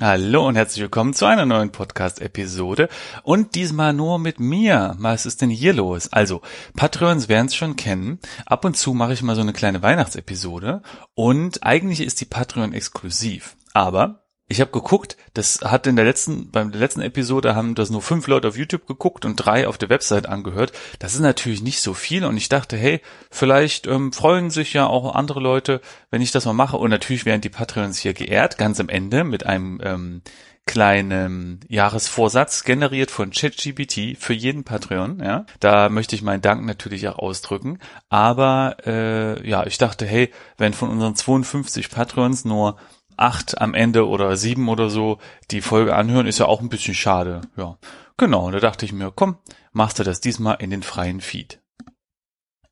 Hallo und herzlich willkommen zu einer neuen Podcast-Episode und diesmal nur mit mir. Was ist denn hier los? Also, Patreons werden es schon kennen. Ab und zu mache ich mal so eine kleine Weihnachtsepisode und eigentlich ist die Patreon exklusiv. Aber ich habe geguckt, das hat in der letzten, beim letzten Episode haben das nur fünf Leute auf YouTube geguckt und drei auf der Website angehört. Das ist natürlich nicht so viel und ich dachte, hey, vielleicht ähm, freuen sich ja auch andere Leute, wenn ich das mal mache. Und natürlich werden die Patreons hier geehrt, ganz am Ende mit einem ähm, kleinen Jahresvorsatz generiert von ChatGPT für jeden Patreon. Ja, da möchte ich meinen Dank natürlich auch ausdrücken. Aber äh, ja, ich dachte, hey, wenn von unseren 52 Patreons nur acht am Ende oder sieben oder so die Folge anhören, ist ja auch ein bisschen schade. Ja, genau. Und da dachte ich mir, komm, machst du das diesmal in den freien Feed.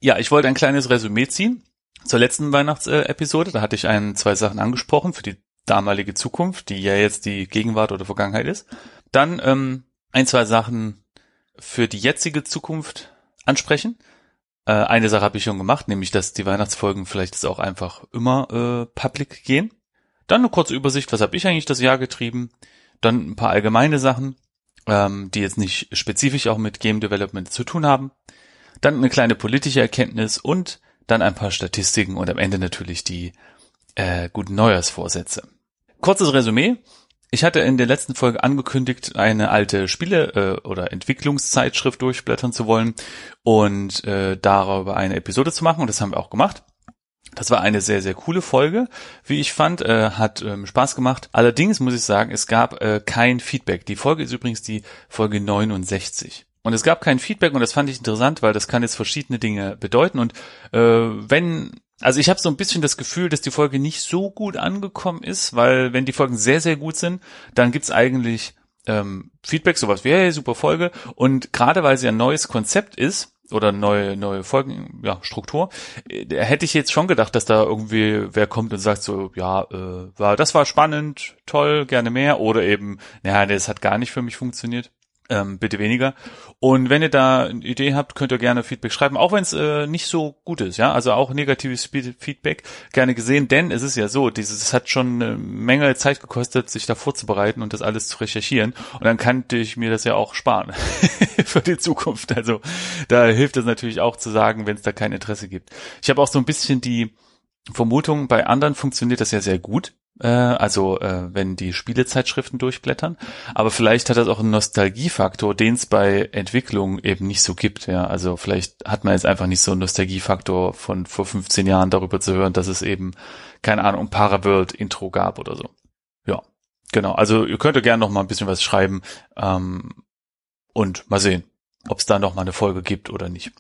Ja, ich wollte ein kleines Resümee ziehen zur letzten Weihnachtsepisode. Da hatte ich ein, zwei Sachen angesprochen für die damalige Zukunft, die ja jetzt die Gegenwart oder Vergangenheit ist. Dann ähm, ein, zwei Sachen für die jetzige Zukunft ansprechen. Äh, eine Sache habe ich schon gemacht, nämlich dass die Weihnachtsfolgen vielleicht jetzt auch einfach immer äh, public gehen. Dann eine kurze Übersicht, was habe ich eigentlich das Jahr getrieben. Dann ein paar allgemeine Sachen, ähm, die jetzt nicht spezifisch auch mit Game Development zu tun haben. Dann eine kleine politische Erkenntnis und dann ein paar Statistiken und am Ende natürlich die äh, guten Neujahrsvorsätze. Kurzes Resümee. Ich hatte in der letzten Folge angekündigt, eine alte Spiele- äh, oder Entwicklungszeitschrift durchblättern zu wollen und äh, darüber eine Episode zu machen und das haben wir auch gemacht. Das war eine sehr, sehr coole Folge, wie ich fand, äh, hat ähm, Spaß gemacht. Allerdings muss ich sagen, es gab äh, kein Feedback. Die Folge ist übrigens die Folge 69. Und es gab kein Feedback und das fand ich interessant, weil das kann jetzt verschiedene Dinge bedeuten. Und äh, wenn, also ich habe so ein bisschen das Gefühl, dass die Folge nicht so gut angekommen ist, weil wenn die Folgen sehr, sehr gut sind, dann gibt's eigentlich ähm, Feedback, sowas wie, hey, super Folge. Und gerade weil sie ein neues Konzept ist, oder neue neue Folgen ja Struktur. Äh, hätte ich jetzt schon gedacht dass da irgendwie wer kommt und sagt so ja äh, war das war spannend toll gerne mehr. Oder eben naja das hat gar nicht für mich funktioniert ähm, bitte weniger. Und wenn ihr da eine Idee habt, könnt ihr gerne Feedback schreiben, auch wenn es äh, nicht so gut ist, ja. Also auch negatives Feedback gerne gesehen, denn es ist ja so, dieses es hat schon eine Menge Zeit gekostet, sich da vorzubereiten und das alles zu recherchieren. Und dann kannte ich mir das ja auch sparen für die Zukunft. Also da hilft es natürlich auch zu sagen, wenn es da kein Interesse gibt. Ich habe auch so ein bisschen die Vermutung, bei anderen funktioniert das ja sehr gut äh, also äh, wenn die Spielezeitschriften durchblättern. Aber vielleicht hat das auch einen Nostalgiefaktor, den es bei Entwicklung eben nicht so gibt. Ja, also vielleicht hat man jetzt einfach nicht so einen Nostalgiefaktor von vor 15 Jahren darüber zu hören, dass es eben keine Ahnung Paraworld Intro gab oder so. Ja, genau. Also ihr könnt gerne noch mal ein bisschen was schreiben ähm, und mal sehen, ob es da noch mal eine Folge gibt oder nicht.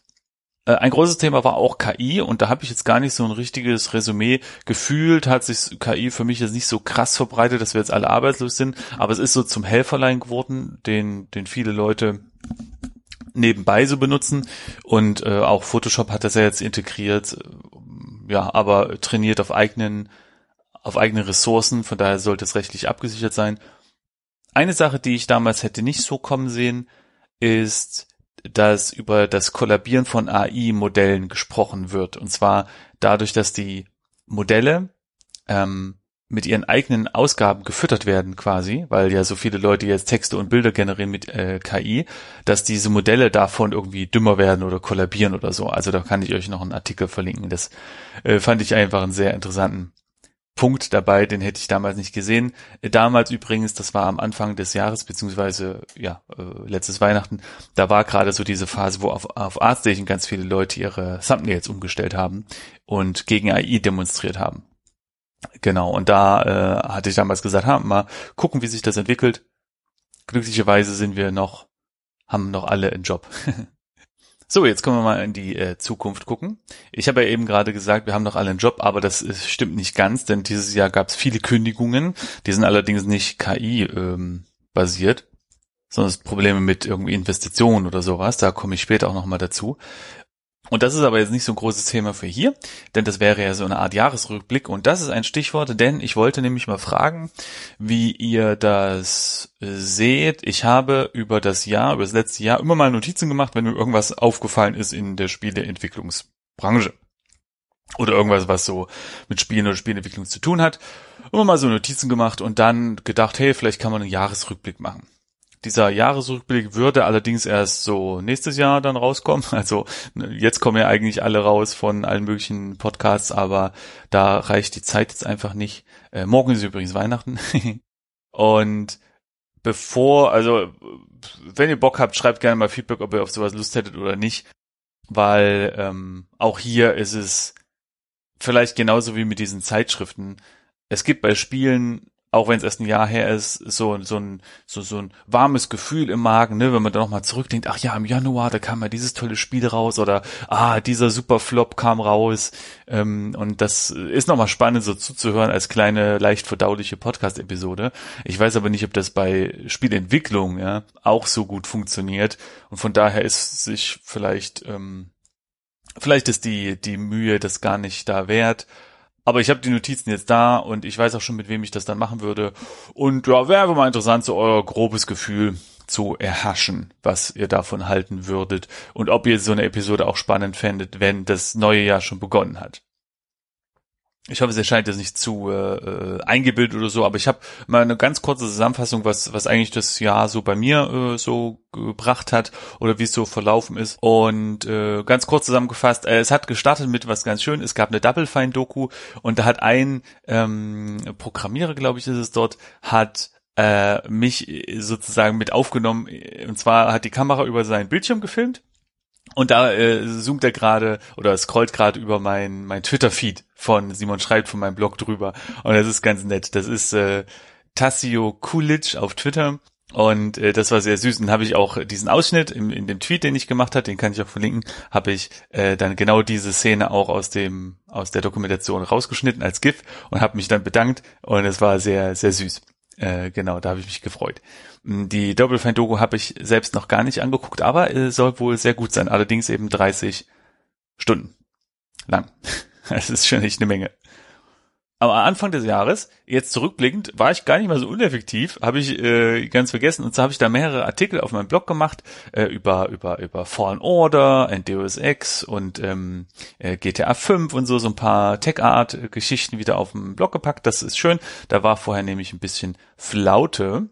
Äh, ein großes Thema war auch KI und da habe ich jetzt gar nicht so ein richtiges Resümee gefühlt, hat sich KI für mich jetzt nicht so krass verbreitet, dass wir jetzt alle arbeitslos sind, aber es ist so zum Helferlein geworden, den, den viele Leute nebenbei so benutzen. Und äh, auch Photoshop hat das ja jetzt integriert, ja, aber trainiert auf eigenen auf eigene Ressourcen, von daher sollte es rechtlich abgesichert sein. Eine Sache, die ich damals hätte nicht so kommen sehen, ist dass über das Kollabieren von AI-Modellen gesprochen wird. Und zwar dadurch, dass die Modelle ähm, mit ihren eigenen Ausgaben gefüttert werden quasi, weil ja so viele Leute jetzt Texte und Bilder generieren mit äh, KI, dass diese Modelle davon irgendwie dümmer werden oder kollabieren oder so. Also da kann ich euch noch einen Artikel verlinken. Das äh, fand ich einfach einen sehr interessanten Punkt dabei, den hätte ich damals nicht gesehen. Damals übrigens, das war am Anfang des Jahres, beziehungsweise ja, äh, letztes Weihnachten, da war gerade so diese Phase, wo auf, auf Artstation ganz viele Leute ihre Thumbnails umgestellt haben und gegen AI demonstriert haben. Genau, und da äh, hatte ich damals gesagt, ha, mal gucken, wie sich das entwickelt. Glücklicherweise sind wir noch, haben noch alle einen Job. So, jetzt können wir mal in die äh, Zukunft gucken. Ich habe ja eben gerade gesagt, wir haben noch alle einen Job, aber das ist, stimmt nicht ganz, denn dieses Jahr gab es viele Kündigungen. Die sind allerdings nicht KI ähm, sondern es Probleme mit irgendwie Investitionen oder sowas. Da komme ich später auch nochmal dazu. Und das ist aber jetzt nicht so ein großes Thema für hier, denn das wäre ja so eine Art Jahresrückblick und das ist ein Stichwort, denn ich wollte nämlich mal fragen, wie ihr das seht. Ich habe über das Jahr, über das letzte Jahr immer mal Notizen gemacht, wenn mir irgendwas aufgefallen ist in der Spieleentwicklungsbranche. oder irgendwas, was so mit Spielen oder Spielentwicklung zu tun hat. Immer mal so Notizen gemacht und dann gedacht, hey, vielleicht kann man einen Jahresrückblick machen. Dieser Jahresrückblick würde allerdings erst so nächstes Jahr dann rauskommen. Also jetzt kommen ja eigentlich alle raus von allen möglichen Podcasts, aber da reicht die Zeit jetzt einfach nicht. Äh, morgen ist übrigens Weihnachten. und bevor, also wenn ihr Bock habt, schreibt gerne mal Feedback, ob ihr auf sowas Lust hättet oder nicht. Weil ähm, auch hier ist es vielleicht genauso wie mit diesen Zeitschriften. Es gibt bei Spielen auch wenn es erst ein Jahr her ist, so, so ein, so, so ein warmes Gefühl im Magen, ne, wenn man dann nochmal zurückdenkt, ach ja, im Januar, da kam ja dieses tolle Spiel raus oder ah, dieser super Flop kam raus. Ähm, und das ist nochmal spannend, so zuzuhören als kleine, leicht verdauliche Podcast-Episode. Ich weiß aber nicht, ob das bei Spielentwicklung ja auch so gut funktioniert. Und von daher ist sich vielleicht, ähm, vielleicht ist die, die Mühe das gar nicht da wert. Aber ich habe die Notizen jetzt da und ich weiß auch schon, mit wem ich das dann machen würde. Und ja, wäre mal interessant, so euer grobes Gefühl zu erhaschen, was ihr davon halten würdet und ob ihr so eine Episode auch spannend fändet, wenn das neue Jahr schon begonnen hat. Ich hoffe, es erscheint jetzt nicht zu äh, äh, eingebildet oder so, aber ich habe mal eine ganz kurze Zusammenfassung, was was eigentlich das Jahr so bei mir äh, so gebracht hat oder wie es so verlaufen ist. Und äh, ganz kurz zusammengefasst, äh, es hat gestartet mit was ganz schön. Es gab eine Double Fine Doku und da hat ein ähm, Programmierer, glaube ich, ist es dort, hat äh, mich sozusagen mit aufgenommen. Und zwar hat die Kamera über seinen Bildschirm gefilmt und da äh, zoomt er gerade oder scrollt gerade über mein, mein Twitter-Feed von Simon Schreibt von meinem Blog drüber. Und das ist ganz nett. Das ist äh, Tassio Kulic auf Twitter. Und äh, das war sehr süß. Und habe ich auch diesen Ausschnitt in, in dem Tweet, den ich gemacht habe, den kann ich auch verlinken, habe ich äh, dann genau diese Szene auch aus dem aus der Dokumentation rausgeschnitten als GIF und habe mich dann bedankt. Und es war sehr sehr süß. Äh, genau, da habe ich mich gefreut. Die Double Fine Doku habe ich selbst noch gar nicht angeguckt, aber äh, soll wohl sehr gut sein. Allerdings eben 30 Stunden lang. Das ist schon echt eine Menge. Aber Anfang des Jahres, jetzt zurückblickend, war ich gar nicht mal so uneffektiv, habe ich äh, ganz vergessen. Und so habe ich da mehrere Artikel auf meinem Blog gemacht äh, über über über Fallen Order, and Deus Ex und ähm, äh, GTA 5 und so so ein paar Tech Art Geschichten wieder auf dem Blog gepackt. Das ist schön. Da war vorher nämlich ein bisschen Flaute.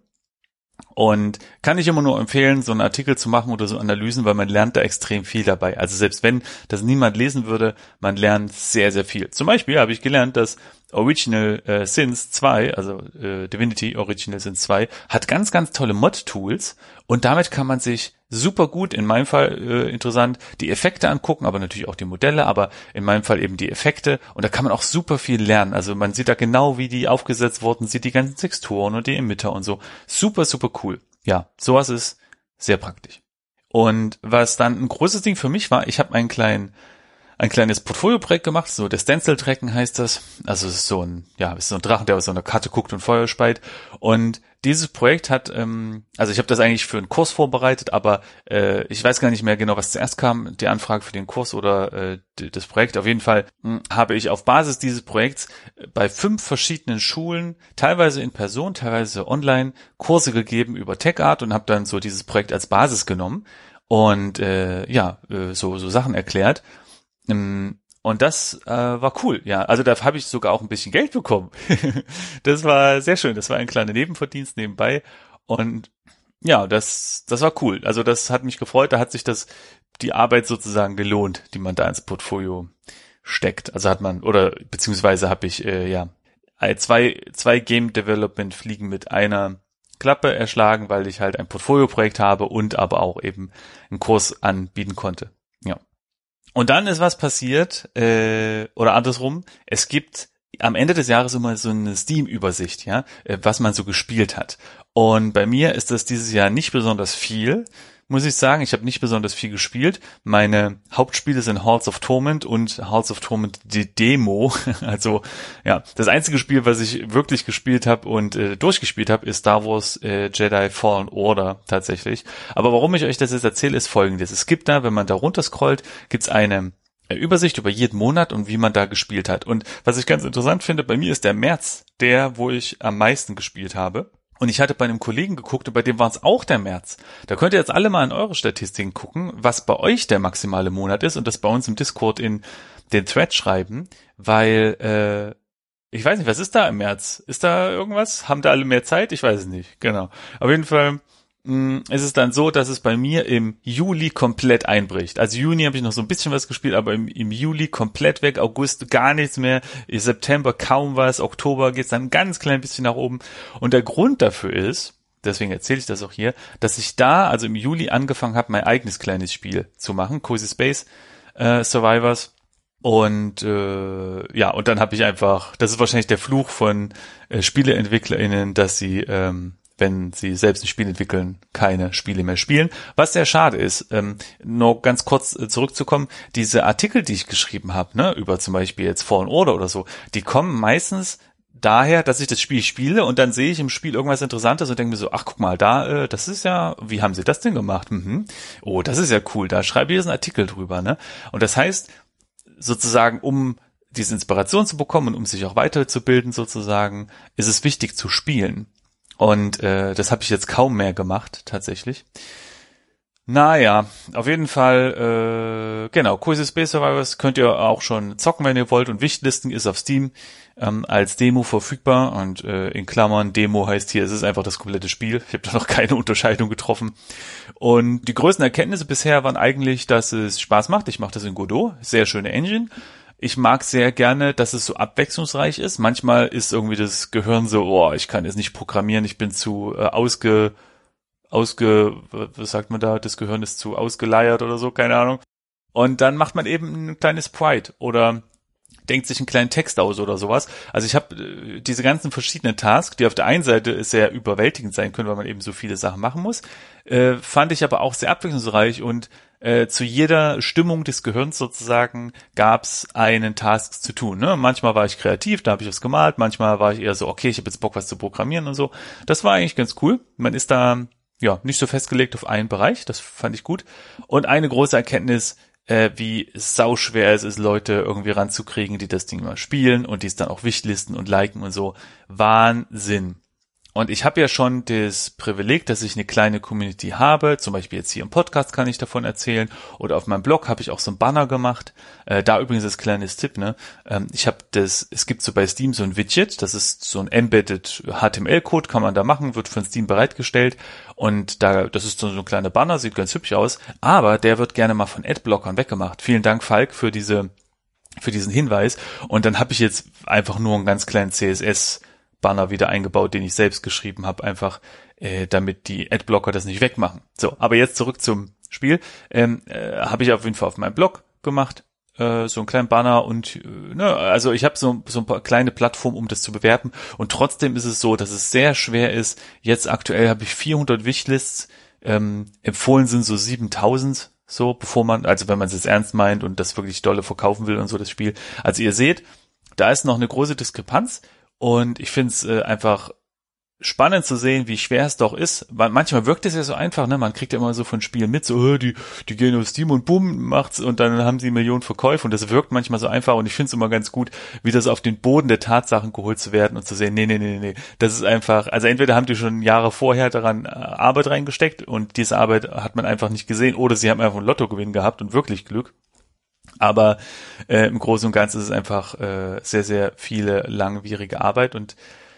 Und kann ich immer nur empfehlen, so einen Artikel zu machen oder so Analysen, weil man lernt da extrem viel dabei. Also selbst wenn das niemand lesen würde, man lernt sehr, sehr viel. Zum Beispiel habe ich gelernt, dass Original äh, Sins 2, also äh, Divinity Original Sins 2, hat ganz, ganz tolle Mod-Tools und damit kann man sich super gut, in meinem Fall äh, interessant, die Effekte angucken, aber natürlich auch die Modelle, aber in meinem Fall eben die Effekte und da kann man auch super viel lernen. Also man sieht da genau, wie die aufgesetzt wurden, sieht die ganzen Texturen und die Emitter und so. Super, super cool. Ja, sowas ist sehr praktisch. Und was dann ein großes Ding für mich war, ich habe einen kleinen ein kleines Portfolio-Projekt gemacht, so der Stencil-Tracken heißt das. Also es ist so ein, ja, es ist so ein Drachen, der aus so einer Karte guckt und Feuer speit. Und dieses Projekt hat, ähm, also ich habe das eigentlich für einen Kurs vorbereitet, aber äh, ich weiß gar nicht mehr genau, was zuerst kam, die Anfrage für den Kurs oder äh, das Projekt. Auf jeden Fall mh, hm, habe ich auf Basis dieses Projekts bei fünf verschiedenen Schulen, teilweise in Person, teilweise online, Kurse gegeben über Tech Art und habe dann so dieses Projekt als Basis genommen und äh, ja, äh, so, so Sachen erklärt. Ähm, und das äh, war cool, ja. Also da habe ich sogar auch ein bisschen Geld bekommen. das war sehr schön. Das war ein kleiner Nebenverdienst nebenbei. Und ja, das, das war cool. Also das hat mich gefreut. Da hat sich das, die Arbeit sozusagen gelohnt, die man da ins Portfolio steckt. Also hat man, oder beziehungsweise habe ich äh, ja zwei, zwei Game Development Fliegen mit einer Klappe erschlagen, weil ich halt ein Portfolio-Projekt habe und aber auch eben einen Kurs anbieten konnte. Und dann ist was passiert, äh, oder andersrum, es gibt am Ende des Jahres immer so eine Steam-Übersicht, ja, äh, was man so gespielt hat. Und bei mir ist das dieses Jahr nicht besonders viel, muss ich sagen. Ich habe nicht besonders viel gespielt. Meine Hauptspiele sind Halls of Torment und Halls of Torment die Demo. Also ja, das einzige Spiel, was ich wirklich gespielt habe und äh, durchgespielt habe, ist Star Wars äh, Jedi Fallen Order tatsächlich. Aber warum ich euch das jetzt erzähle, ist folgendes. Es gibt da, wenn man da runterscrollt, gibt's eine äh, Übersicht über jeden Monat und wie man da gespielt hat. Und was ich ganz interessant finde, bei mir ist der März der, wo ich am meisten gespielt habe. Und ich hatte bei einem Kollegen geguckt und bei dem war es auch der März. Da könnt ihr jetzt alle mal in eure Statistiken gucken, was bei euch der maximale Monat ist und das bei uns im Discord in den Thread schreiben, weil äh, ich weiß nicht, was ist da im März? Ist da irgendwas? Haben da alle mehr Zeit? Ich weiß es nicht. Genau. Auf jeden Fall ist es dann so, dass es bei mir im Juli komplett einbricht. Also Juni habe ich noch so ein bisschen was gespielt, aber im, im Juli komplett weg, August gar nichts mehr, September kaum was, Oktober geht's dann ganz klein bisschen nach oben. Und der Grund dafür ist, deswegen erzähle ich das auch hier, dass ich da, also im Juli angefangen habe, mein eigenes kleines Spiel zu machen, Cozy Space äh, Survivors und äh, ja, und dann habe ich einfach, das ist wahrscheinlich der Fluch von äh, SpieleentwicklerInnen, dass sie, ähm, wenn sie selbst ein Spiel entwickeln, keine Spiele mehr spielen. Was sehr schade ist. Ähm, nur ganz kurz äh, zurückzukommen, diese Artikel, die ich geschrieben habe, ne, über zum Beispiel jetzt Fallen Order oder so, die kommen meistens daher, dass ich das Spiel spiele und dann sehe ich im Spiel irgendwas Interessantes und denke mir so, ach guck mal, da, äh, das ist ja, wie haben sie das denn gemacht? Mhm. Oh, das ist ja cool, da schreibe ich jetzt einen Artikel drüber, ne? Und das heißt, sozusagen, um diese Inspiration zu bekommen und um sich auch weiterzubilden sozusagen, ist es wichtig zu spielen. Und äh, das habe ich jetzt kaum mehr gemacht, tatsächlich. Naja, auf jeden Fall, äh, genau, Cozy Space Survivors könnt ihr auch schon zocken, wenn ihr wollt. Und Wichtlisten ist auf Steam ähm, als Demo verfügbar. Und äh, in Klammern, Demo heißt hier, es ist einfach das komplette Spiel. Ich habe da noch keine Unterscheidung getroffen. Und die größten Erkenntnisse bisher waren eigentlich, dass es Spaß macht. Ich mache das in Godot, sehr schöne Engine. Ich mag sehr gerne, dass es so abwechslungsreich ist. Manchmal ist irgendwie das Gehirn so, oh, ich kann jetzt nicht programmieren, ich bin zu äh, ausge ausge, was sagt man da, das Gehirn ist zu ausgeleiert oder so, keine Ahnung. Und dann macht man eben ein kleines Sprite oder denkt sich einen kleinen Text aus oder sowas. Also ich habe äh, diese ganzen verschiedenen Tasks, die auf der einen Seite sehr überwältigend sein können, weil man eben so viele Sachen machen muss, äh, fand ich aber auch sehr abwechslungsreich und äh, zu jeder Stimmung des Gehirns sozusagen gab's einen Task zu tun. Ne? Manchmal war ich kreativ, da habe ich was gemalt, manchmal war ich eher so, okay, ich habe jetzt Bock, was zu programmieren und so. Das war eigentlich ganz cool. Man ist da ja, nicht so festgelegt auf einen Bereich. Das fand ich gut. Und eine große Erkenntnis, äh, wie sau schwer es ist, Leute irgendwie ranzukriegen, die das Ding mal spielen und die es dann auch wichtlisten und liken und so. Wahnsinn. Und ich habe ja schon das Privileg, dass ich eine kleine Community habe. Zum Beispiel jetzt hier im Podcast kann ich davon erzählen. Oder auf meinem Blog habe ich auch so ein Banner gemacht. Äh, da übrigens das kleines Tipp, ne? Ähm, ich habe das, es gibt so bei Steam so ein Widget, das ist so ein embedded HTML-Code, kann man da machen, wird von Steam bereitgestellt. Und da, das ist so ein kleiner Banner, sieht ganz hübsch aus. Aber der wird gerne mal von Adblockern weggemacht. Vielen Dank, Falk, für diese, für diesen Hinweis. Und dann habe ich jetzt einfach nur einen ganz kleinen CSS Banner wieder eingebaut, den ich selbst geschrieben habe, einfach äh, damit die Adblocker das nicht wegmachen. So, aber jetzt zurück zum Spiel. Ähm, äh, habe ich auf jeden Fall auf meinem Blog gemacht, äh, so einen kleinen Banner und äh, ne, also ich habe so, so ein paar kleine Plattformen, um das zu bewerten und trotzdem ist es so, dass es sehr schwer ist. Jetzt aktuell habe ich 400 Wishlists, ähm, empfohlen sind so 7000 so, bevor man, also wenn man es ernst meint und das wirklich dolle verkaufen will und so das Spiel. Also ihr seht, da ist noch eine große Diskrepanz und ich finde es äh, einfach spannend zu sehen, wie schwer es doch ist. Weil manchmal wirkt es ja so einfach, ne? Man kriegt ja immer so von Spielen mit, so, oh, die, die gehen auf Steam und bumm, macht's und dann haben sie Millionen Verkäufe und das wirkt manchmal so einfach und ich finde es immer ganz gut, wie das auf den Boden der Tatsachen geholt zu werden und zu sehen, nee, nee, nee, nee, das ist einfach, also entweder haben die schon Jahre vorher daran äh, Arbeit reingesteckt und diese Arbeit hat man einfach nicht gesehen oder sie haben einfach einen Lottogewinn gehabt und wirklich Glück. Aber äh, im Großen und Ganzen ist es einfach äh, sehr, sehr viele langwierige Arbeit. Und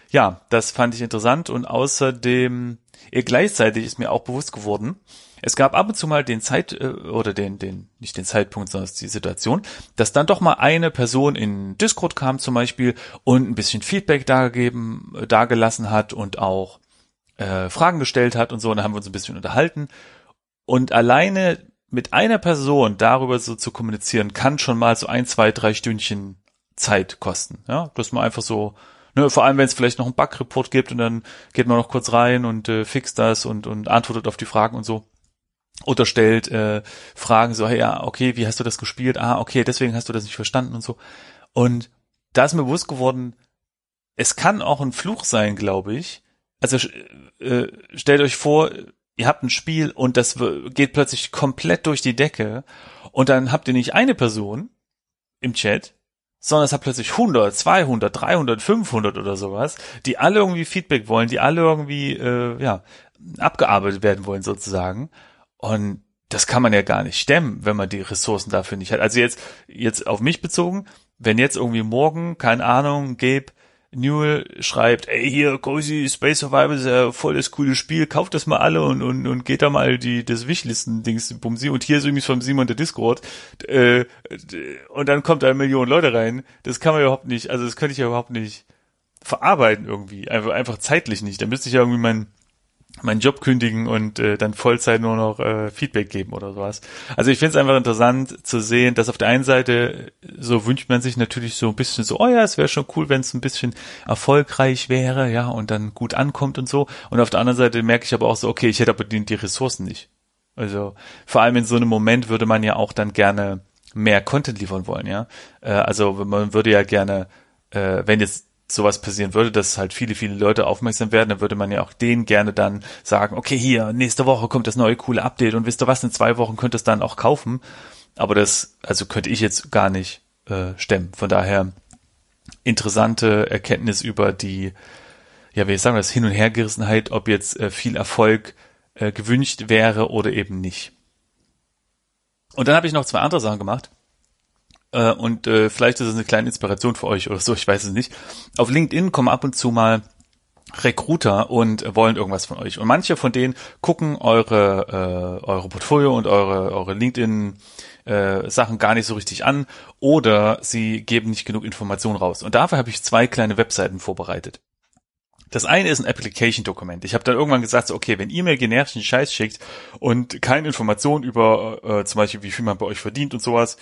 ja, das fand ich interessant. Und außerdem äh, gleichzeitig ist mir auch bewusst geworden, es gab ab und zu mal den Zeit äh, oder den den nicht den Zeitpunkt, sondern die Situation, dass dann doch mal eine Person in Discord kam zum Beispiel und ein bisschen Feedback dargegeben, äh, dargelassen hat und auch äh, Fragen gestellt hat und so. Und da haben wir uns ein bisschen unterhalten. Und alleine mit einer Person darüber so zu kommunizieren, kann schon mal so ein, zwei, drei Stündchen Zeit kosten. Ja, dass man einfach so, ne, vor allem wenn es vielleicht noch einen Bug-Report gibt und dann geht man noch kurz rein und äh, fixt das und, und antwortet auf die Fragen und so. Oder stellt äh, Fragen so, hey, ja, okay, wie hast du das gespielt? Ah, okay, deswegen hast du das nicht verstanden und so. Und da ist mir bewusst geworden, es kann auch ein Fluch sein, glaube ich. Also äh, stellt euch vor, ihr habt ein Spiel und das geht plötzlich komplett durch die Decke und dann habt ihr nicht eine Person im Chat, sondern es hat plötzlich 100, 200, 300, 500 oder sowas, die alle irgendwie Feedback wollen, die alle irgendwie äh, ja abgearbeitet werden wollen sozusagen. Und das kann man ja gar nicht stemmen, wenn man die Ressourcen dafür nicht hat. Also jetzt jetzt auf mich bezogen, wenn jetzt irgendwie morgen, keine Ahnung, Gabe Newell schreibt, ey, hier, Cozy Space Survival ist ja voll das coole Spiel, kauft das mal alle und, und, und geht da mal die, das Wishlisten-Dings bumsi. Und hier ist übrigens vom Simon der Discord, äh, und dann kommt da eine Million Leute rein, das kann man überhaupt nicht, also das könnte ich ja überhaupt nicht verarbeiten irgendwie, einfach, einfach zeitlich nicht, da müsste ich ja irgendwie mein, meinen Job kündigen und äh, dann Vollzeit nur noch äh, Feedback geben oder sowas. Also ich finde es einfach interessant zu sehen, dass auf der einen Seite so wünscht man sich natürlich so ein bisschen so, oh ja, es wäre schon cool, wenn es ein bisschen erfolgreich wäre, ja, und dann gut ankommt und so. Und auf der anderen Seite merke ich aber auch so, okay, ich hätte aber die, die Ressourcen nicht. Also vor allem in so einem Moment würde man ja auch dann gerne mehr Content liefern wollen, ja. Äh, also man würde ja gerne, äh, wenn jetzt sowas passieren würde, dass halt viele, viele Leute aufmerksam werden, dann würde man ja auch denen gerne dann sagen, okay, hier, nächste Woche kommt das neue coole Update und wisst ihr was, in zwei Wochen könnt ihr es dann auch kaufen. Aber das, also könnte ich jetzt gar nicht äh, stemmen. Von daher interessante Erkenntnis über die, ja, wie sagen wir das, Hin- und Hergerissenheit, ob jetzt äh, viel Erfolg äh, gewünscht wäre oder eben nicht. Und dann habe ich noch zwei andere Sachen gemacht. Äh, und äh, vielleicht ist es eine kleine Inspiration für euch oder so, ich weiß es nicht. Auf LinkedIn kommen ab und zu mal Recruiter und wollen irgendwas von euch. Und manche von denen gucken eure, äh, eure Portfolio und eure, eure LinkedIn äh, Sachen gar nicht so richtig an oder sie geben nicht genug Informationen raus. Und dafür habe ich zwei kleine Webseiten vorbereitet. Das eine ist ein Application-Dokument. Ich habe dann irgendwann gesagt, so, okay, wenn E-Mail generischen Scheiß schickt und keine Informationen über äh, zum Beispiel, wie viel man bei euch verdient und sowas,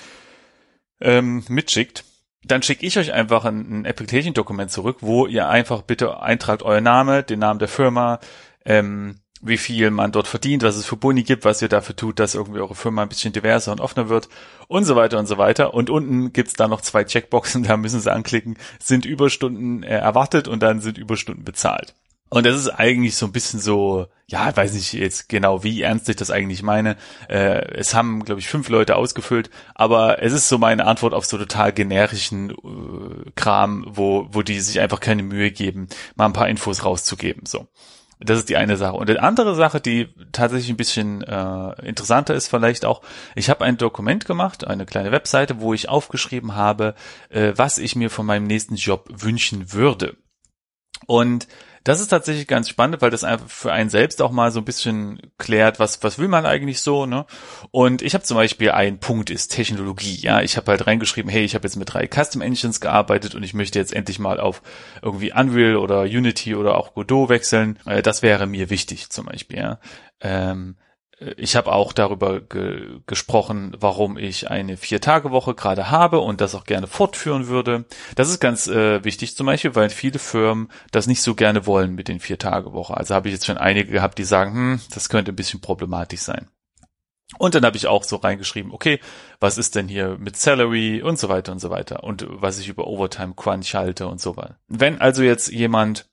ähm, mitschickt, dann schicke ich euch einfach ein, ein Application-Dokument zurück, wo ihr einfach bitte eintragt euer Name, den Namen der Firma, ähm, wie viel man dort verdient, was es für Boni gibt, was ihr dafür tut, dass irgendwie eure Firma ein bisschen diverser und offener wird und so weiter und so weiter. Und unten gibt's da noch zwei Checkboxen, da müssen sie anklicken, sind Überstunden äh, erwartet und dann sind Überstunden bezahlt. Und das ist eigentlich so ein bisschen so, ja, weiß nicht jetzt genau, wie ernst ich das eigentlich meine. Äh, es haben, glaube ich, fünf Leute ausgefüllt, aber es ist so meine Antwort auf so total generischen äh, Kram, wo, wo die sich einfach keine Mühe geben, mal ein paar Infos rauszugeben. So. Das ist die eine Sache. Und die andere Sache, die tatsächlich ein bisschen äh, interessanter ist vielleicht auch, ich habe ein Dokument gemacht, eine kleine Webseite, wo ich aufgeschrieben habe, äh, was ich mir von meinem nächsten Job wünschen würde. Und das ist tatsächlich ganz spannend, weil das einfach für einen selbst auch mal so ein bisschen klärt, was, was will man eigentlich so, ne? Und ich habe zum Beispiel ein Punkt ist Technologie, ja. Ich habe halt reingeschrieben, hey, ich habe jetzt mit drei Custom Engines gearbeitet und ich möchte jetzt endlich mal auf irgendwie Unreal oder Unity oder auch Godot wechseln. Äh, das wäre mir wichtig zum Beispiel, ja. Ähm, ich habe auch darüber ge gesprochen, warum ich eine Vier-Tage-Woche gerade habe und das auch gerne fortführen würde. Das ist ganz äh, wichtig zum Beispiel, weil viele Firmen das nicht so gerne wollen mit den Vier-Tage-Woche. Also habe ich jetzt schon einige gehabt, die sagen, hm, das könnte ein bisschen problematisch sein. Und dann habe ich auch so reingeschrieben, okay, was ist denn hier mit Salary und so weiter und so weiter und was ich über Overtime Crunch halte und so weiter. Wenn also jetzt jemand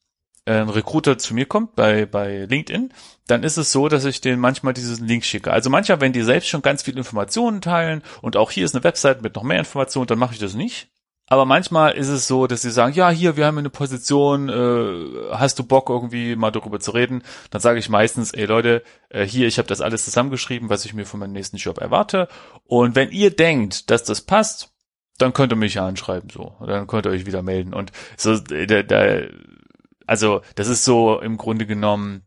ein Recruiter zu mir kommt bei, bei LinkedIn, dann ist es so, dass ich denen manchmal diesen Link schicke. Also manchmal, wenn die selbst schon ganz viele Informationen teilen und auch hier ist eine Website mit noch mehr Informationen, dann mache ich das nicht. Aber manchmal ist es so, dass sie sagen, ja, hier, wir haben eine Position, äh, hast du Bock irgendwie mal darüber zu reden? Dann sage ich meistens, ey Leute, äh, hier, ich habe das alles zusammengeschrieben, was ich mir von meinem nächsten Job erwarte. Und wenn ihr denkt, dass das passt, dann könnt ihr mich anschreiben, so. Dann könnt ihr euch wieder melden. Und so, da, da also das ist so im Grunde genommen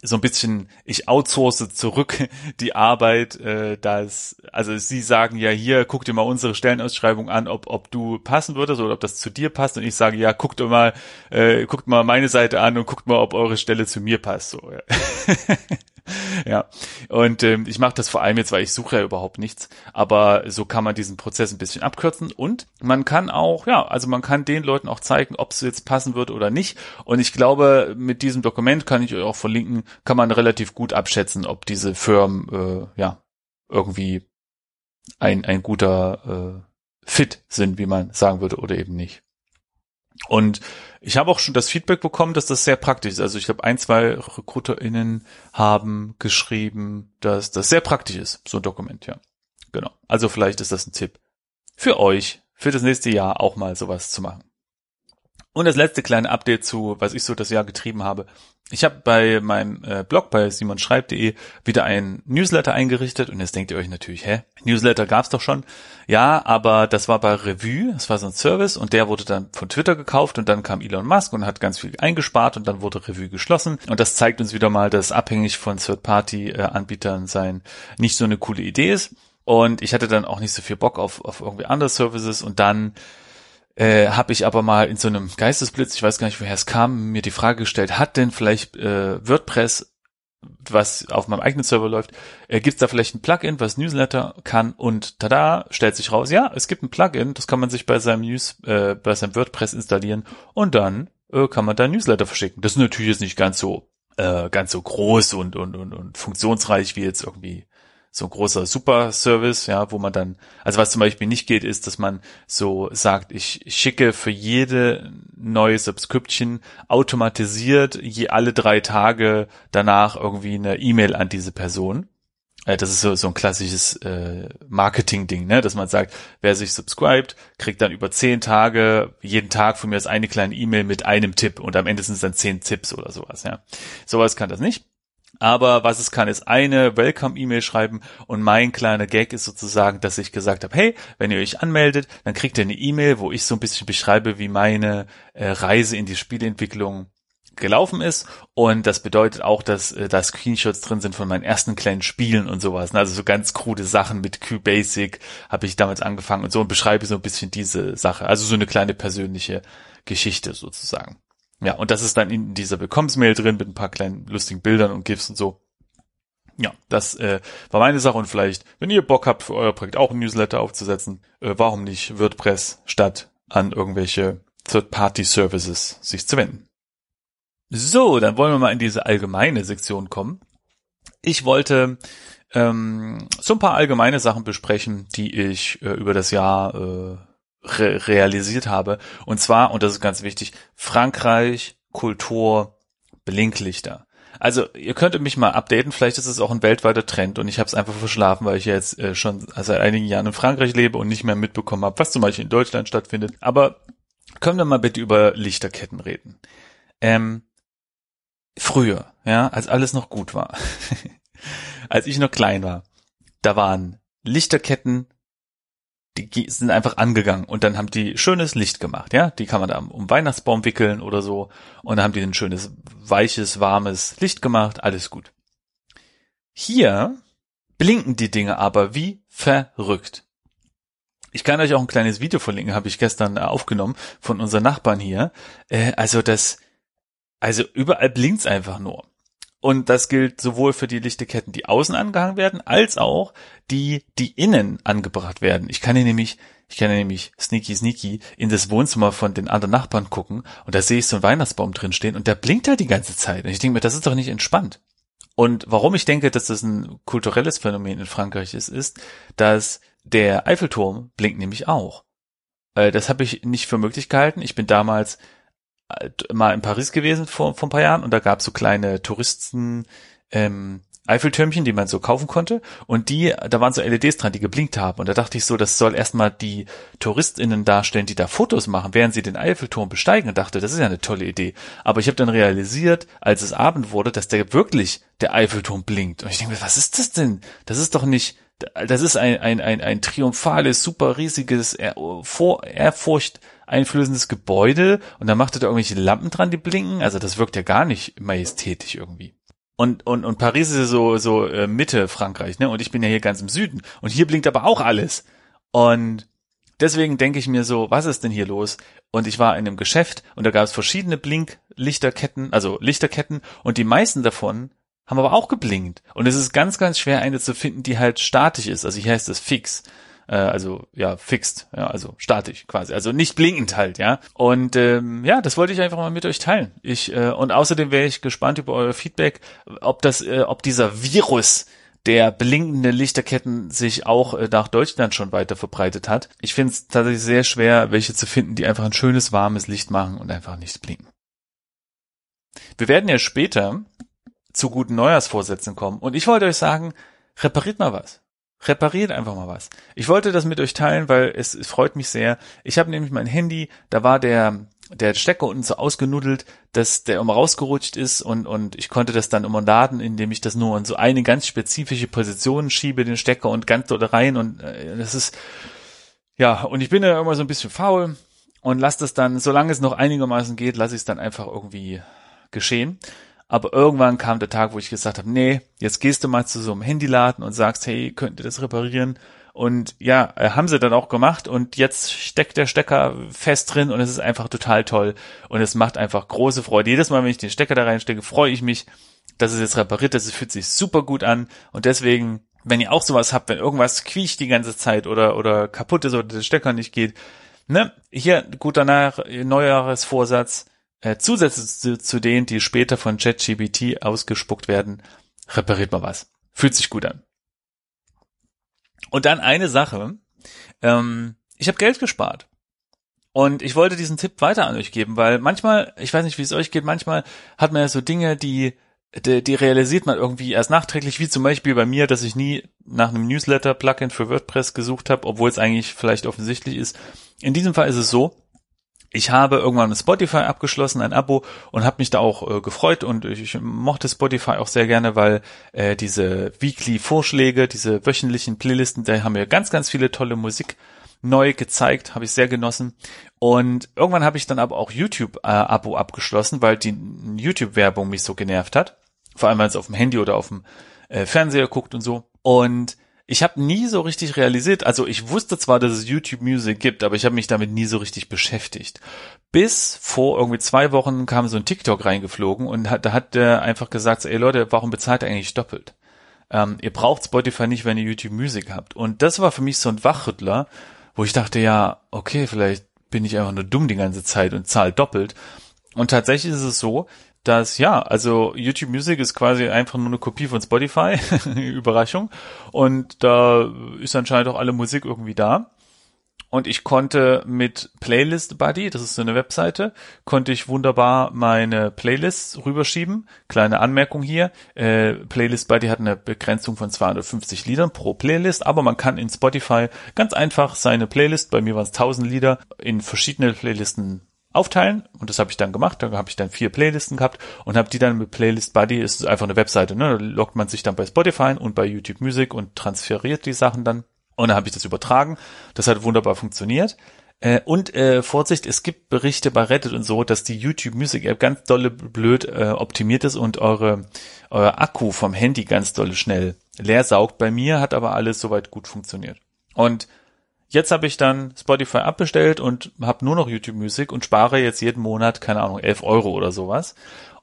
so ein bisschen, ich outsource zurück die Arbeit, äh, dass, also sie sagen ja hier, guck dir mal unsere Stellenausschreibung an, ob, ob du passen würdest oder ob das zu dir passt und ich sage, ja, guckt mal, äh, guckt mal meine Seite an und guckt mal, ob eure Stelle zu mir passt. So, ja. ja, und ähm, ich mache das vor allem jetzt, weil ich suche ja überhaupt nichts, aber so kann man diesen Prozess ein bisschen abkürzen. Und man kann auch, ja, also man kann den Leuten auch zeigen, ob es jetzt passen wird oder nicht. Und ich glaube, mit diesem Dokument kann ich euch auch verlinken, kann man relativ gut abschätzen, ob diese Firmen, äh, ja, irgendwie ein, ein guter äh, Fit sind, wie man sagen würde, oder eben nicht. Und ich habe auch schon das Feedback bekommen, dass das sehr praktisch ist. Also ich glaube, ein, zwei RekruterInnen haben geschrieben, dass das sehr praktisch ist, so ein Dokument, ja. Genau. Also vielleicht ist das ein Tipp für euch, für das nächste Jahr auch mal sowas zu machen. Und das letzte kleine Update zu, was ich so das Jahr getrieben habe. Ich habe bei meinem äh, Blog bei simonschreib.de wieder ein Newsletter eingerichtet und jetzt denkt ihr euch natürlich, hä, Newsletter gab's doch schon. Ja, aber das war bei Revue, das war so ein Service und der wurde dann von Twitter gekauft und dann kam Elon Musk und hat ganz viel eingespart und dann wurde Revue geschlossen und das zeigt uns wieder mal, dass abhängig von Third-Party-Anbietern sein nicht so eine coole Idee ist. Und ich hatte dann auch nicht so viel Bock auf, auf irgendwie andere Services und dann äh, habe ich aber mal in so einem Geistesblitz, ich weiß gar nicht, woher es kam, mir die Frage gestellt, hat denn vielleicht äh, WordPress, was auf meinem eigenen Server läuft, äh, gibt es da vielleicht ein Plugin, was Newsletter kann und tada, stellt sich raus, ja, es gibt ein Plugin, das kann man sich bei seinem News, äh, bei seinem WordPress installieren und dann äh, kann man da Newsletter verschicken. Das ist natürlich jetzt nicht ganz so äh, ganz so groß und, und, und, und funktionsreich wie jetzt irgendwie so ein großer Super-Service, ja, wo man dann, also was zum Beispiel nicht geht, ist, dass man so sagt, ich schicke für jede neue Subscription automatisiert je alle drei Tage danach irgendwie eine E-Mail an diese Person. Äh, das ist so, so ein klassisches äh, Marketing-Ding, ne? dass man sagt, wer sich subscribt, kriegt dann über zehn Tage, jeden Tag von mir ist eine kleine E-Mail mit einem Tipp und am Ende sind es dann zehn Tipps oder sowas. Ja, Sowas kann das nicht. Aber was es kann, ist eine Welcome-E-Mail schreiben und mein kleiner Gag ist sozusagen, dass ich gesagt habe, hey, wenn ihr euch anmeldet, dann kriegt ihr eine E-Mail, wo ich so ein bisschen beschreibe, wie meine äh, Reise in die Spielentwicklung gelaufen ist und das bedeutet auch, dass äh, da Screenshots drin sind von meinen ersten kleinen Spielen und sowas. Also so ganz krude Sachen mit QBasic habe ich damals angefangen und so und beschreibe so ein bisschen diese Sache. Also so eine kleine persönliche Geschichte sozusagen. Ja, und das ist dann in dieser Willkommensmail drin mit ein paar kleinen lustigen Bildern und GIFs und so. Ja, das äh, war meine Sache und vielleicht, wenn ihr Bock habt, für euer Projekt auch ein Newsletter aufzusetzen, äh, warum nicht WordPress statt an irgendwelche Third-Party-Services sich zu wenden. So, dann wollen wir mal in diese allgemeine Sektion kommen. Ich wollte ähm, so ein paar allgemeine Sachen besprechen, die ich äh, über das Jahr äh, re realisiert habe. Und zwar, und das ist ganz wichtig, Frankreich, Kultur, Blinklichter. Also ihr könntet mich mal updaten, vielleicht ist es auch ein weltweiter Trend und ich habe es einfach verschlafen, weil ich jetzt äh, schon seit einigen Jahren in Frankreich lebe und nicht mehr mitbekommen habe, was zum Beispiel in Deutschland stattfindet. Aber können wir mal bitte über Lichterketten reden. Ähm, früher, ja, als alles noch gut war, als ich noch klein war, da waren Lichterketten die sind einfach angegangen und dann haben die schönes Licht gemacht, ja. Die kann man da um Weihnachtsbaum wickeln oder so und dann haben die ein schönes, weiches, warmes Licht gemacht, alles gut. Hier blinken die Dinge aber wie verrückt. Ich kann euch auch ein kleines Video verlinken, habe ich gestern aufgenommen von unseren Nachbarn hier. Äh, also das, also überall blinkt's einfach nur. Und das gilt sowohl für die Lichterketten, die außen angehangen werden, als auch die, die innen angebracht werden. Ich kann hier nämlich, ich kann hier nämlich sneaky sneaky in das Wohnzimmer von den anderen Nachbarn gucken und da sehe ich so einen Weihnachtsbaum drin stehen und der blinkt halt die ganze Zeit. Und ich denke mir, das ist doch nicht entspannt. Und warum ich denke, dass das ein kulturelles Phänomen in Frankreich ist, ist, dass der Eiffelturm blinkt nämlich auch. Äh, das habe ich nicht für möglich gehalten. Ich bin damals mal in Paris gewesen vor, vor ein paar Jahren und da gab es so kleine Touristen ähm, Eiffeltürmchen, die man so kaufen konnte und die, da waren so LEDs dran, die geblinkt haben und da dachte ich so, das soll erstmal die TouristInnen darstellen, die da Fotos machen, während sie den Eiffelturm besteigen und dachte, das ist ja eine tolle Idee. Aber ich habe dann realisiert, als es Abend wurde, dass der wirklich der Eiffelturm blinkt und ich denke mir, was ist das denn? Das ist doch nicht das ist ein, ein, ein, ein triumphales, super riesiges, vor, Ehrfurcht einflößendes Gebäude und dann macht er da irgendwelche Lampen dran, die blinken. Also das wirkt ja gar nicht majestätisch irgendwie. Und, und, und Paris ist ja so, so äh, Mitte Frankreich, ne? Und ich bin ja hier ganz im Süden. Und hier blinkt aber auch alles. Und deswegen denke ich mir so, was ist denn hier los? Und ich war in einem Geschäft und da gab es verschiedene Blinklichterketten, also Lichterketten, und die meisten davon haben aber auch geblinkt. Und es ist ganz, ganz schwer, eine zu finden, die halt statisch ist. Also hier heißt es fix. Äh, also ja, fixed, ja, also statisch quasi. Also nicht blinkend halt, ja. Und ähm, ja, das wollte ich einfach mal mit euch teilen. Ich, äh, und außerdem wäre ich gespannt über euer Feedback, ob das, äh, ob dieser Virus der blinkende Lichterketten sich auch äh, nach Deutschland schon weiter verbreitet hat. Ich finde es tatsächlich sehr schwer, welche zu finden, die einfach ein schönes, warmes Licht machen und einfach nicht blinken. Wir werden ja später zu guten Neujahrsvorsätzen kommen. Und ich wollte euch sagen, repariert mal was. Repariert einfach mal was. Ich wollte das mit euch teilen, weil es, es freut mich sehr. Ich habe nämlich mein Handy, da war der der Stecker unten so ausgenudelt, dass der immer rausgerutscht ist und und ich konnte das dann immer laden, indem ich das nur in so eine ganz spezifische Position schiebe, den Stecker und ganz dort rein und äh, das ist ja und ich bin ja immer so ein bisschen faul und lasse das dann, solange es noch einigermaßen geht, lasse ich es dann einfach irgendwie geschehen. Aber irgendwann kam der Tag, wo ich gesagt habe, nee, jetzt gehst du mal zu so einem Handyladen und sagst, hey, könnt ihr das reparieren? Und ja, äh, haben sie dann auch gemacht und jetzt steckt der Stecker fest drin und es ist einfach total toll und es macht einfach große Freude. Jedes Mal, wenn ich den Stecker da reinstecke, freue ich mich, dass es jetzt repariert ist. Es fühlt sich super gut an und deswegen, wenn ihr auch sowas habt, wenn irgendwas quietscht die ganze Zeit oder, oder kaputt ist oder der Stecker nicht geht, ne, hier guter Nach Neujahresvorsatz, äh, zusätzlich zu, zu denen, die später von ChatGPT ausgespuckt werden, repariert mal was. Fühlt sich gut an. Und dann eine Sache, ähm, ich habe Geld gespart. Und ich wollte diesen Tipp weiter an euch geben, weil manchmal, ich weiß nicht, wie es euch geht, manchmal hat man ja so Dinge, die, die, die realisiert man irgendwie erst nachträglich, wie zum Beispiel bei mir, dass ich nie nach einem Newsletter-Plugin für WordPress gesucht habe, obwohl es eigentlich vielleicht offensichtlich ist. In diesem Fall ist es so, ich habe irgendwann mit Spotify abgeschlossen, ein Abo und habe mich da auch äh, gefreut und ich, ich, mochte Spotify auch sehr gerne, weil äh, diese Weekly-Vorschläge, diese wöchentlichen Playlisten, da haben wir ganz, ganz viele tolle Musik neu gezeigt, habe ich sehr genossen. Und irgendwann habe ich dann aber auch YouTube-Abo äh, abgeschlossen, weil die YouTube-Werbung mich so genervt hat. Vor allem, wenn es auf dem Handy oder auf dem äh, Fernseher guckt und so. Und ich habe nie so richtig realisiert, also ich wusste zwar, dass es YouTube Music gibt, aber ich habe mich damit nie so richtig beschäftigt. Bis vor irgendwie zwei Wochen kam so ein TikTok reingeflogen und hat, da hat der einfach gesagt, ey Leute, warum bezahlt ihr eigentlich doppelt? Ähm, ihr braucht Spotify nicht, wenn ihr YouTube Music habt. Und das war für mich so ein Wachrüttler, wo ich dachte, ja, okay, vielleicht bin ich einfach nur dumm die ganze Zeit und zahle doppelt. Und tatsächlich ist es so, dass ja, also YouTube Music ist quasi einfach nur eine Kopie von Spotify, Überraschung. Und da ist anscheinend auch alle Musik irgendwie da. Und ich konnte mit Playlist Buddy, das ist so eine Webseite, konnte ich wunderbar meine Playlists rüberschieben. Kleine Anmerkung hier, äh, Playlist Buddy hat eine Begrenzung von 250 Liedern pro Playlist, aber man kann in Spotify ganz einfach seine Playlist, bei mir waren es 1000 Lieder, in verschiedene Playlisten aufteilen und das habe ich dann gemacht. Da habe ich dann vier Playlisten gehabt und habe die dann mit Playlist Buddy, ist einfach eine Webseite, ne? Da loggt man sich dann bei Spotify und bei YouTube Music und transferiert die Sachen dann. Und dann habe ich das übertragen. Das hat wunderbar funktioniert. Äh, und äh, Vorsicht, es gibt Berichte bei Reddit und so, dass die YouTube Music App ganz dolle blöd äh, optimiert ist und eure euer Akku vom Handy ganz dolle schnell leer saugt. Bei mir hat aber alles soweit gut funktioniert. Und Jetzt habe ich dann Spotify abbestellt und habe nur noch YouTube Music und spare jetzt jeden Monat, keine Ahnung, 11 Euro oder sowas.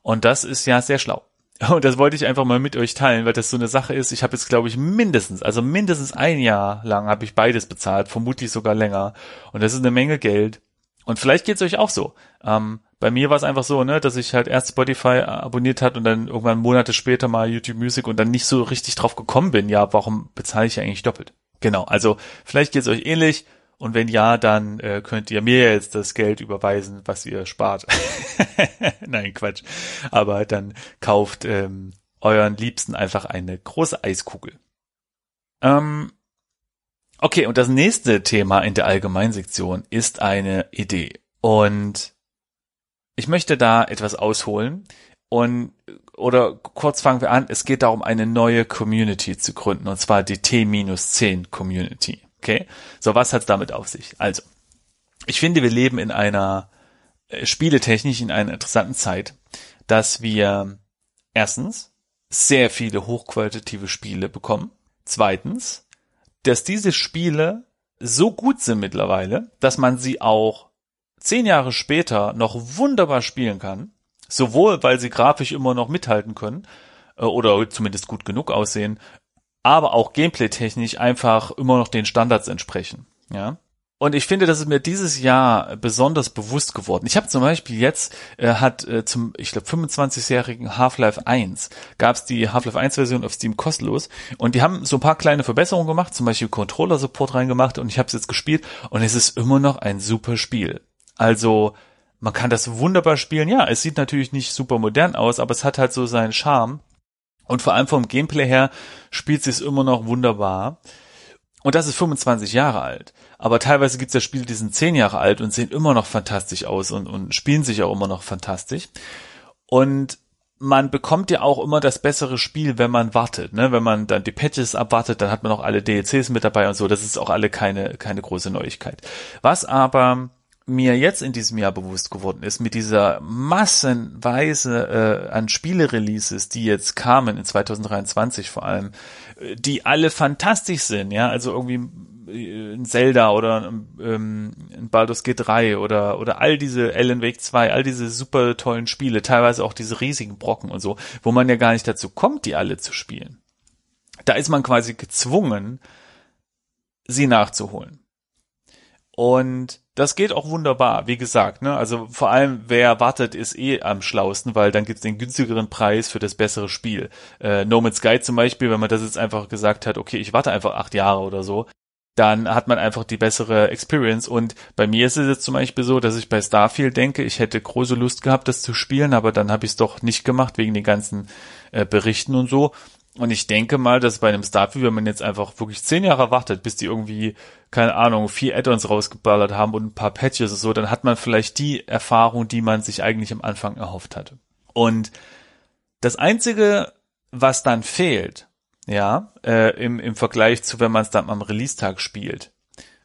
Und das ist ja sehr schlau. Und das wollte ich einfach mal mit euch teilen, weil das so eine Sache ist. Ich habe jetzt, glaube ich, mindestens, also mindestens ein Jahr lang habe ich beides bezahlt, vermutlich sogar länger. Und das ist eine Menge Geld. Und vielleicht geht's euch auch so. Ähm, bei mir war es einfach so, ne, dass ich halt erst Spotify abonniert hat und dann irgendwann Monate später mal YouTube Music und dann nicht so richtig drauf gekommen bin, ja, warum bezahle ich eigentlich doppelt? Genau, also vielleicht geht es euch ähnlich und wenn ja, dann äh, könnt ihr mir jetzt das Geld überweisen, was ihr spart. Nein, Quatsch. Aber dann kauft ähm, euren Liebsten einfach eine große Eiskugel. Ähm, okay, und das nächste Thema in der Allgemeinsektion ist eine Idee. Und ich möchte da etwas ausholen und oder kurz fangen wir an, es geht darum, eine neue Community zu gründen, und zwar die T-10 Community. Okay? So, was hat's damit auf sich? Also, ich finde, wir leben in einer äh, spieletechnisch in einer interessanten Zeit, dass wir erstens sehr viele hochqualitative Spiele bekommen. Zweitens, dass diese Spiele so gut sind mittlerweile, dass man sie auch zehn Jahre später noch wunderbar spielen kann. Sowohl, weil sie grafisch immer noch mithalten können äh, oder zumindest gut genug aussehen, aber auch gameplay-technisch einfach immer noch den Standards entsprechen. Ja. Und ich finde, das ist mir dieses Jahr besonders bewusst geworden. Ich habe zum Beispiel jetzt, äh, hat äh, zum, ich glaube, 25-jährigen Half-Life 1, gab es die Half-Life 1-Version auf Steam kostenlos. Und die haben so ein paar kleine Verbesserungen gemacht, zum Beispiel Controller-Support reingemacht und ich habe es jetzt gespielt und es ist immer noch ein super Spiel. Also man kann das wunderbar spielen. Ja, es sieht natürlich nicht super modern aus, aber es hat halt so seinen Charme. Und vor allem vom Gameplay her spielt es immer noch wunderbar. Und das ist 25 Jahre alt. Aber teilweise gibt es ja Spiele, die sind 10 Jahre alt und sehen immer noch fantastisch aus und, und spielen sich auch immer noch fantastisch. Und man bekommt ja auch immer das bessere Spiel, wenn man wartet. Ne? Wenn man dann die Patches abwartet, dann hat man auch alle DLCs mit dabei und so. Das ist auch alle keine, keine große Neuigkeit. Was aber mir jetzt in diesem Jahr bewusst geworden ist, mit dieser massenweise äh, an Spiele-Releases, die jetzt kamen in 2023 vor allem, äh, die alle fantastisch sind, ja, also irgendwie äh, ein Zelda oder ähm, ein Baldur's Gate 3 oder oder all diese Alan Wake 2, all diese super tollen Spiele, teilweise auch diese riesigen Brocken und so, wo man ja gar nicht dazu kommt, die alle zu spielen. Da ist man quasi gezwungen, sie nachzuholen. Und das geht auch wunderbar, wie gesagt, ne? Also vor allem, wer wartet, ist eh am schlausten, weil dann gibt's den günstigeren Preis für das bessere Spiel. Äh, no Man's Sky zum Beispiel, wenn man das jetzt einfach gesagt hat, okay, ich warte einfach acht Jahre oder so, dann hat man einfach die bessere Experience. Und bei mir ist es jetzt zum Beispiel so, dass ich bei Starfield denke, ich hätte große Lust gehabt, das zu spielen, aber dann habe ich es doch nicht gemacht wegen den ganzen äh, Berichten und so. Und ich denke mal, dass bei einem Starfield, wenn man jetzt einfach wirklich zehn Jahre wartet, bis die irgendwie, keine Ahnung, vier Add-ons rausgeballert haben und ein paar Patches und so, dann hat man vielleicht die Erfahrung, die man sich eigentlich am Anfang erhofft hatte. Und das Einzige, was dann fehlt, ja, äh, im, im Vergleich zu, wenn man es dann am Release-Tag spielt,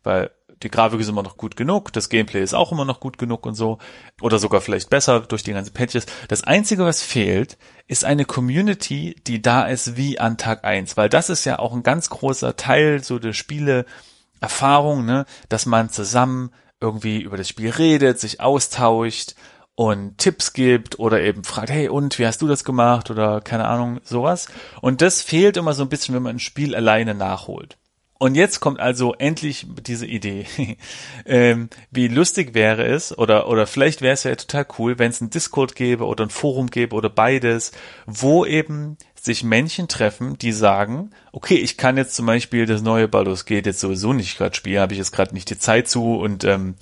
weil die Grafik ist immer noch gut genug, das Gameplay ist auch immer noch gut genug und so, oder sogar vielleicht besser durch die ganzen Patches. Das Einzige, was fehlt, ist eine Community, die da ist wie an Tag eins, weil das ist ja auch ein ganz großer Teil so der Spiele Erfahrung, ne, dass man zusammen irgendwie über das Spiel redet, sich austauscht und Tipps gibt oder eben fragt, hey und wie hast du das gemacht oder keine Ahnung, sowas. Und das fehlt immer so ein bisschen, wenn man ein Spiel alleine nachholt. Und jetzt kommt also endlich diese Idee. ähm, wie lustig wäre es, oder, oder vielleicht wäre es ja total cool, wenn es ein Discord gäbe oder ein Forum gäbe oder beides, wo eben sich Männchen treffen, die sagen, okay, ich kann jetzt zum Beispiel das neue Baldur's Gate jetzt sowieso nicht gerade spielen, habe ich jetzt gerade nicht die Zeit zu und ähm,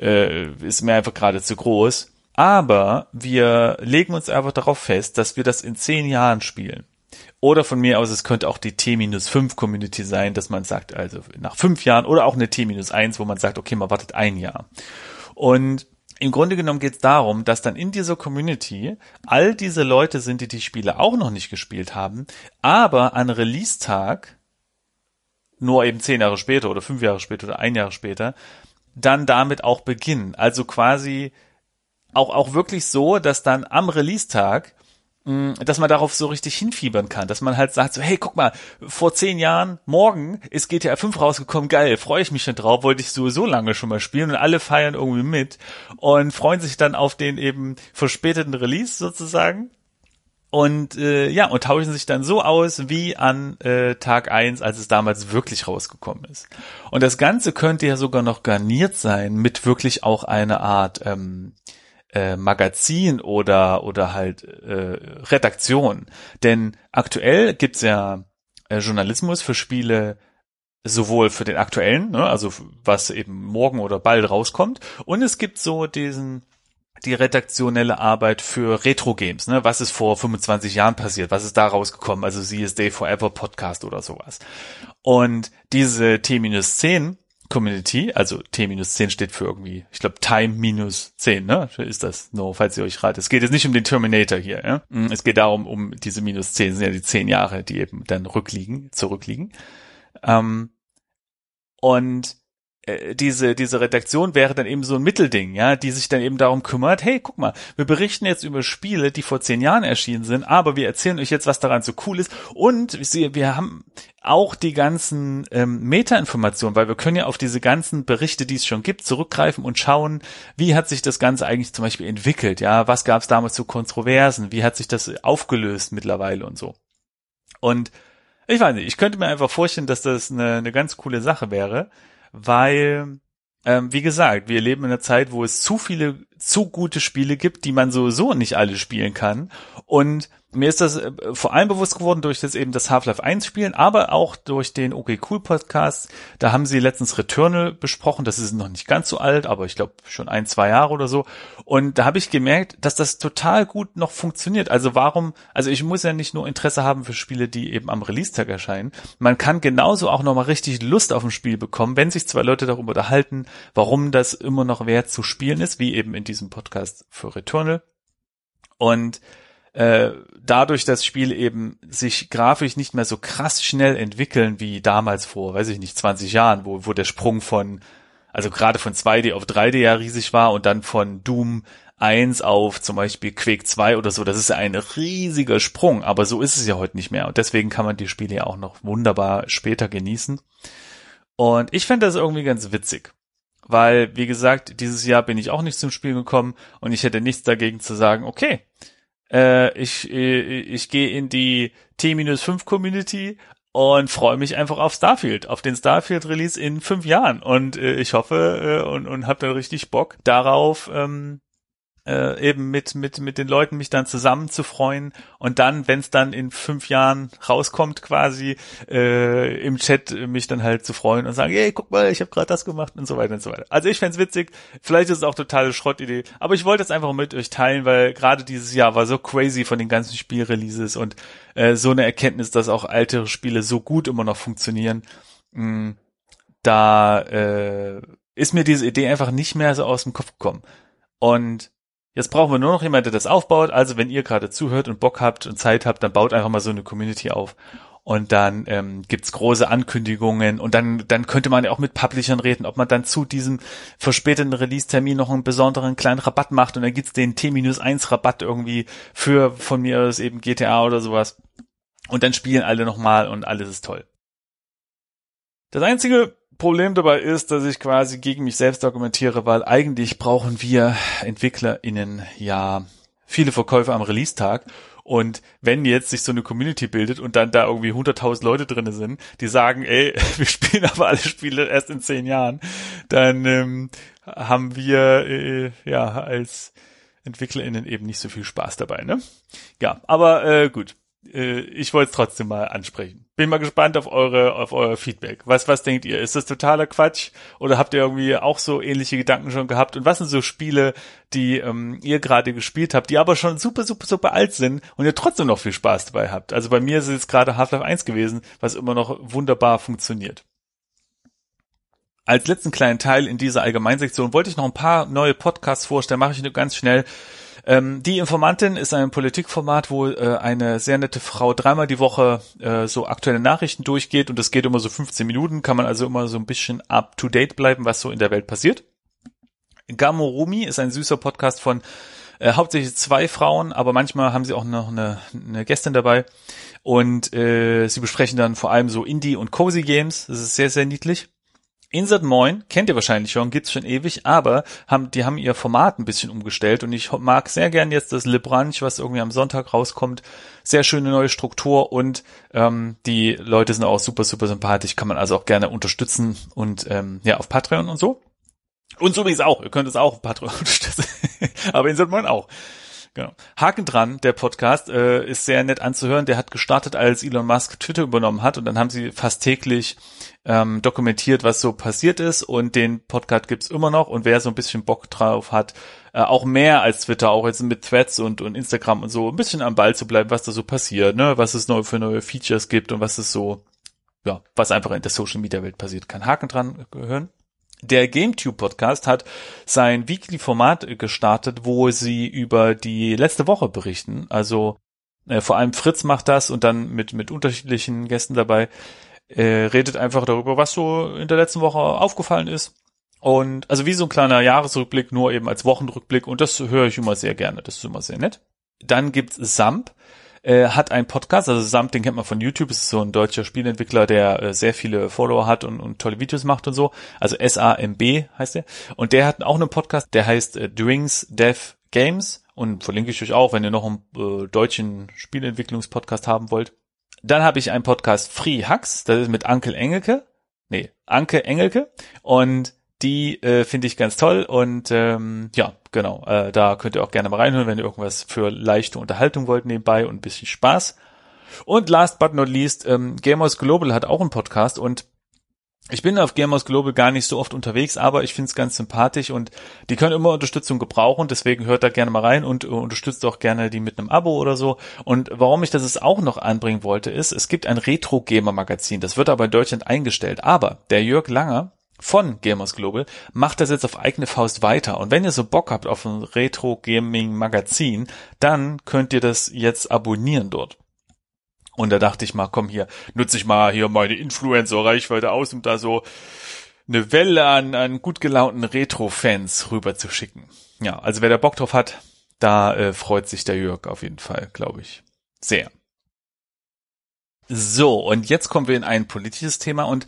äh, ist mir einfach gerade zu groß. Aber wir legen uns einfach darauf fest, dass wir das in zehn Jahren spielen. Oder von mir aus, es könnte auch die T-5 Community sein, dass man sagt, also nach fünf Jahren oder auch eine T-1, wo man sagt, okay, man wartet ein Jahr. Und im Grunde genommen geht es darum, dass dann in dieser Community all diese Leute sind, die die Spiele auch noch nicht gespielt haben, aber an Release-Tag, nur eben zehn Jahre später oder fünf Jahre später oder ein Jahr später, dann damit auch beginnen. Also quasi auch, auch wirklich so, dass dann am Release-Tag dass man darauf so richtig hinfiebern kann, dass man halt sagt so, hey, guck mal, vor zehn Jahren, morgen ist GTA 5 rausgekommen, geil, freue ich mich schon drauf, wollte ich sowieso lange schon mal spielen und alle feiern irgendwie mit und freuen sich dann auf den eben verspäteten Release sozusagen und äh, ja, und tauschen sich dann so aus wie an äh, Tag eins, als es damals wirklich rausgekommen ist. Und das Ganze könnte ja sogar noch garniert sein mit wirklich auch einer Art ähm, äh, Magazin oder oder halt äh, Redaktion. Denn aktuell gibt's ja äh, Journalismus für Spiele sowohl für den aktuellen, ne, also was eben morgen oder bald rauskommt, und es gibt so diesen die redaktionelle Arbeit für Retro-Games, ne? Was ist vor 25 Jahren passiert? Was ist da rausgekommen? Also sie ist Day Forever Podcast oder sowas. Und diese T-10 Community, also T-10 steht für irgendwie, ich glaube Time minus 10, ne? Ist das, no, falls ihr euch ratet. Es geht jetzt nicht um den Terminator hier, ja? Mm, es geht darum, um diese minus 10, sind ja die 10 Jahre, die eben dann rückliegen, zurückliegen. Ähm, und diese, diese Redaktion wäre dann eben so ein Mittelding, ja, die sich dann eben darum kümmert, hey, guck mal, wir berichten jetzt über Spiele, die vor zehn Jahren erschienen sind, aber wir erzählen euch jetzt, was daran so cool ist und wir haben auch die ganzen ähm, Meta-Informationen, weil wir können ja auf diese ganzen Berichte, die es schon gibt, zurückgreifen und schauen, wie hat sich das Ganze eigentlich zum Beispiel entwickelt, ja, was gab es damals zu Kontroversen, wie hat sich das aufgelöst mittlerweile und so. Und ich weiß nicht, ich könnte mir einfach vorstellen, dass das eine, eine ganz coole Sache wäre, weil, ähm, wie gesagt, wir leben in einer Zeit, wo es zu viele zu gute Spiele gibt, die man sowieso nicht alle spielen kann. Und mir ist das äh, vor allem bewusst geworden durch das eben das Half-Life 1 Spielen, aber auch durch den OK Cool Podcast. Da haben sie letztens Returnal besprochen. Das ist noch nicht ganz so alt, aber ich glaube schon ein, zwei Jahre oder so. Und da habe ich gemerkt, dass das total gut noch funktioniert. Also warum, also ich muss ja nicht nur Interesse haben für Spiele, die eben am Release-Tag erscheinen. Man kann genauso auch nochmal richtig Lust auf ein Spiel bekommen, wenn sich zwei Leute darüber unterhalten, warum das immer noch wert zu spielen ist, wie eben in diesem Podcast für Returnal. Und äh, dadurch das Spiel eben sich grafisch nicht mehr so krass schnell entwickeln wie damals vor, weiß ich nicht, 20 Jahren, wo, wo der Sprung von, also gerade von 2D auf 3D ja riesig war und dann von Doom 1 auf zum Beispiel Quake 2 oder so, das ist ja ein riesiger Sprung, aber so ist es ja heute nicht mehr und deswegen kann man die Spiele ja auch noch wunderbar später genießen. Und ich finde das irgendwie ganz witzig. Weil, wie gesagt, dieses Jahr bin ich auch nicht zum Spiel gekommen und ich hätte nichts dagegen zu sagen, okay, äh, ich, äh, ich gehe in die T-5 Community und freue mich einfach auf Starfield, auf den Starfield Release in fünf Jahren. Und äh, ich hoffe äh, und, und habe da richtig Bock darauf, ähm, äh, eben mit mit mit den Leuten mich dann zusammen zu freuen und dann, wenn es dann in fünf Jahren rauskommt, quasi äh, im Chat mich dann halt zu freuen und sagen, hey, guck mal, ich habe gerade das gemacht und so weiter und so weiter. Also ich fände witzig. Vielleicht ist es auch totale Schrottidee, aber ich wollte es einfach mit euch teilen, weil gerade dieses Jahr war so crazy von den ganzen Spielreleases und äh, so eine Erkenntnis, dass auch ältere Spiele so gut immer noch funktionieren. Mh, mm, da äh, ist mir diese Idee einfach nicht mehr so aus dem Kopf gekommen. Und Jetzt brauchen wir nur noch jemanden, der das aufbaut. Also wenn ihr gerade zuhört und Bock habt und Zeit habt, dann baut einfach mal so eine Community auf. Und dann ähm, gibt's große Ankündigungen und dann, dann könnte man ja auch mit Publishern reden, ob man dann zu diesem verspäteten Release-Termin noch einen besonderen kleinen Rabatt macht und dann gibt's den T-1 Rabatt irgendwie für von mir aus eben GTA oder sowas. Und dann spielen alle nochmal und alles ist toll. Das einzige Problem dabei ist, dass ich quasi gegen mich selbst argumentiere, weil eigentlich brauchen wir EntwicklerInnen ja viele Verkäufe am Release-Tag. Und wenn jetzt sich so eine Community bildet und dann da irgendwie 100.000 Leute drinne sind, die sagen, ey, wir spielen aber alle Spiele erst in zehn Jahren, dann ähm, haben wir äh, ja als EntwicklerInnen eben nicht so viel Spaß dabei, ne? Ja, aber äh, gut äh, ich wollte es trotzdem mal ansprechen. Bin mal gespannt auf eure, auf euer Feedback. Was, was denkt ihr? Ist das totaler Quatsch? Oder habt ihr irgendwie auch so ähnliche Gedanken schon gehabt? Und was sind so Spiele, die ähm, ihr gerade gespielt habt, die aber schon super, super, super alt sind und ihr trotzdem noch viel Spaß dabei habt? Also bei mir ist es gerade Half-Life 1 gewesen, was immer noch wunderbar funktioniert. Als letzten kleinen Teil in dieser Allgemeinsektion wollte ich noch ein paar neue Podcasts vorstellen, mache ich nur ganz schnell. Ähm, die Informantin ist ein Politikformat, wo äh, eine sehr nette Frau dreimal die Woche äh, so aktuelle Nachrichten durchgeht und das geht immer so 15 Minuten, kann man also immer so ein bisschen up to date bleiben, was so in der Welt passiert. Gamorumi ist ein süßer Podcast von äh, hauptsächlich zwei Frauen, aber manchmal haben sie auch noch eine, eine Gästin dabei und äh, sie besprechen dann vor allem so Indie und Cozy Games. Das ist sehr sehr niedlich. Insert Moin kennt ihr wahrscheinlich schon, gibt's schon ewig, aber haben, die haben ihr Format ein bisschen umgestellt und ich mag sehr gern jetzt das Le Brunch, was irgendwie am Sonntag rauskommt. Sehr schöne neue Struktur und ähm, die Leute sind auch super, super sympathisch, kann man also auch gerne unterstützen und ähm, ja, auf Patreon und so. Und so übrigens auch, ihr könnt es auch auf Patreon unterstützen, aber Insert Moin auch. Genau. Haken dran, der Podcast äh, ist sehr nett anzuhören. Der hat gestartet, als Elon Musk Twitter übernommen hat und dann haben sie fast täglich ähm, dokumentiert, was so passiert ist und den Podcast gibt's immer noch und wer so ein bisschen Bock drauf hat, äh, auch mehr als Twitter, auch jetzt mit Threads und, und Instagram und so, ein bisschen am Ball zu bleiben, was da so passiert, ne, was es neu für neue Features gibt und was es so, ja, was einfach in der Social Media Welt passiert kann. Haken dran hören. Der GameTube Podcast hat sein Weekly Format gestartet, wo sie über die letzte Woche berichten. Also äh, vor allem Fritz macht das und dann mit mit unterschiedlichen Gästen dabei äh, redet einfach darüber, was so in der letzten Woche aufgefallen ist. Und also wie so ein kleiner Jahresrückblick, nur eben als Wochenrückblick und das höre ich immer sehr gerne. Das ist immer sehr nett. Dann gibt's Samp, äh, hat einen Podcast, also Samt, den kennt man von YouTube, ist so ein deutscher Spielentwickler, der äh, sehr viele Follower hat und, und tolle Videos macht und so. Also S-A-M-B heißt der. Und der hat auch einen Podcast, der heißt äh, Drinks Dev Games und verlinke ich euch auch, wenn ihr noch einen äh, deutschen Spielentwicklungspodcast haben wollt. Dann habe ich einen Podcast Free Hacks, das ist mit Ankel Engelke. Nee, Anke Engelke. Und Die äh, finde ich ganz toll und ähm, ja, genau, äh, da könnt ihr auch gerne mal reinhören, wenn ihr irgendwas für leichte Unterhaltung wollt nebenbei und ein bisschen Spaß. Und last but not least, ähm, Gamers Global hat auch einen Podcast und ich bin auf Gamers Global gar nicht so oft unterwegs, aber ich finde es ganz sympathisch und die können immer Unterstützung gebrauchen, deswegen hört da gerne mal rein und uh, unterstützt auch gerne die mit einem Abo oder so. Und warum ich das jetzt auch noch anbringen wollte, ist, es gibt ein Retro-Gamer-Magazin, das wird aber in Deutschland eingestellt, aber der Jörg Langer, von Gamers Global macht das jetzt auf eigene Faust weiter. Und wenn ihr so Bock habt auf ein Retro-Gaming-Magazin, dann könnt ihr das jetzt abonnieren dort. Und da dachte ich mal, komm hier, nutze ich mal hier meine Influencer-Reichweite aus, um da so eine Welle an, an gut gelaunten Retro-Fans rüber zu schicken. Ja, also wer da Bock drauf hat, da äh, freut sich der Jörg auf jeden Fall, glaube ich. Sehr. So, und jetzt kommen wir in ein politisches Thema und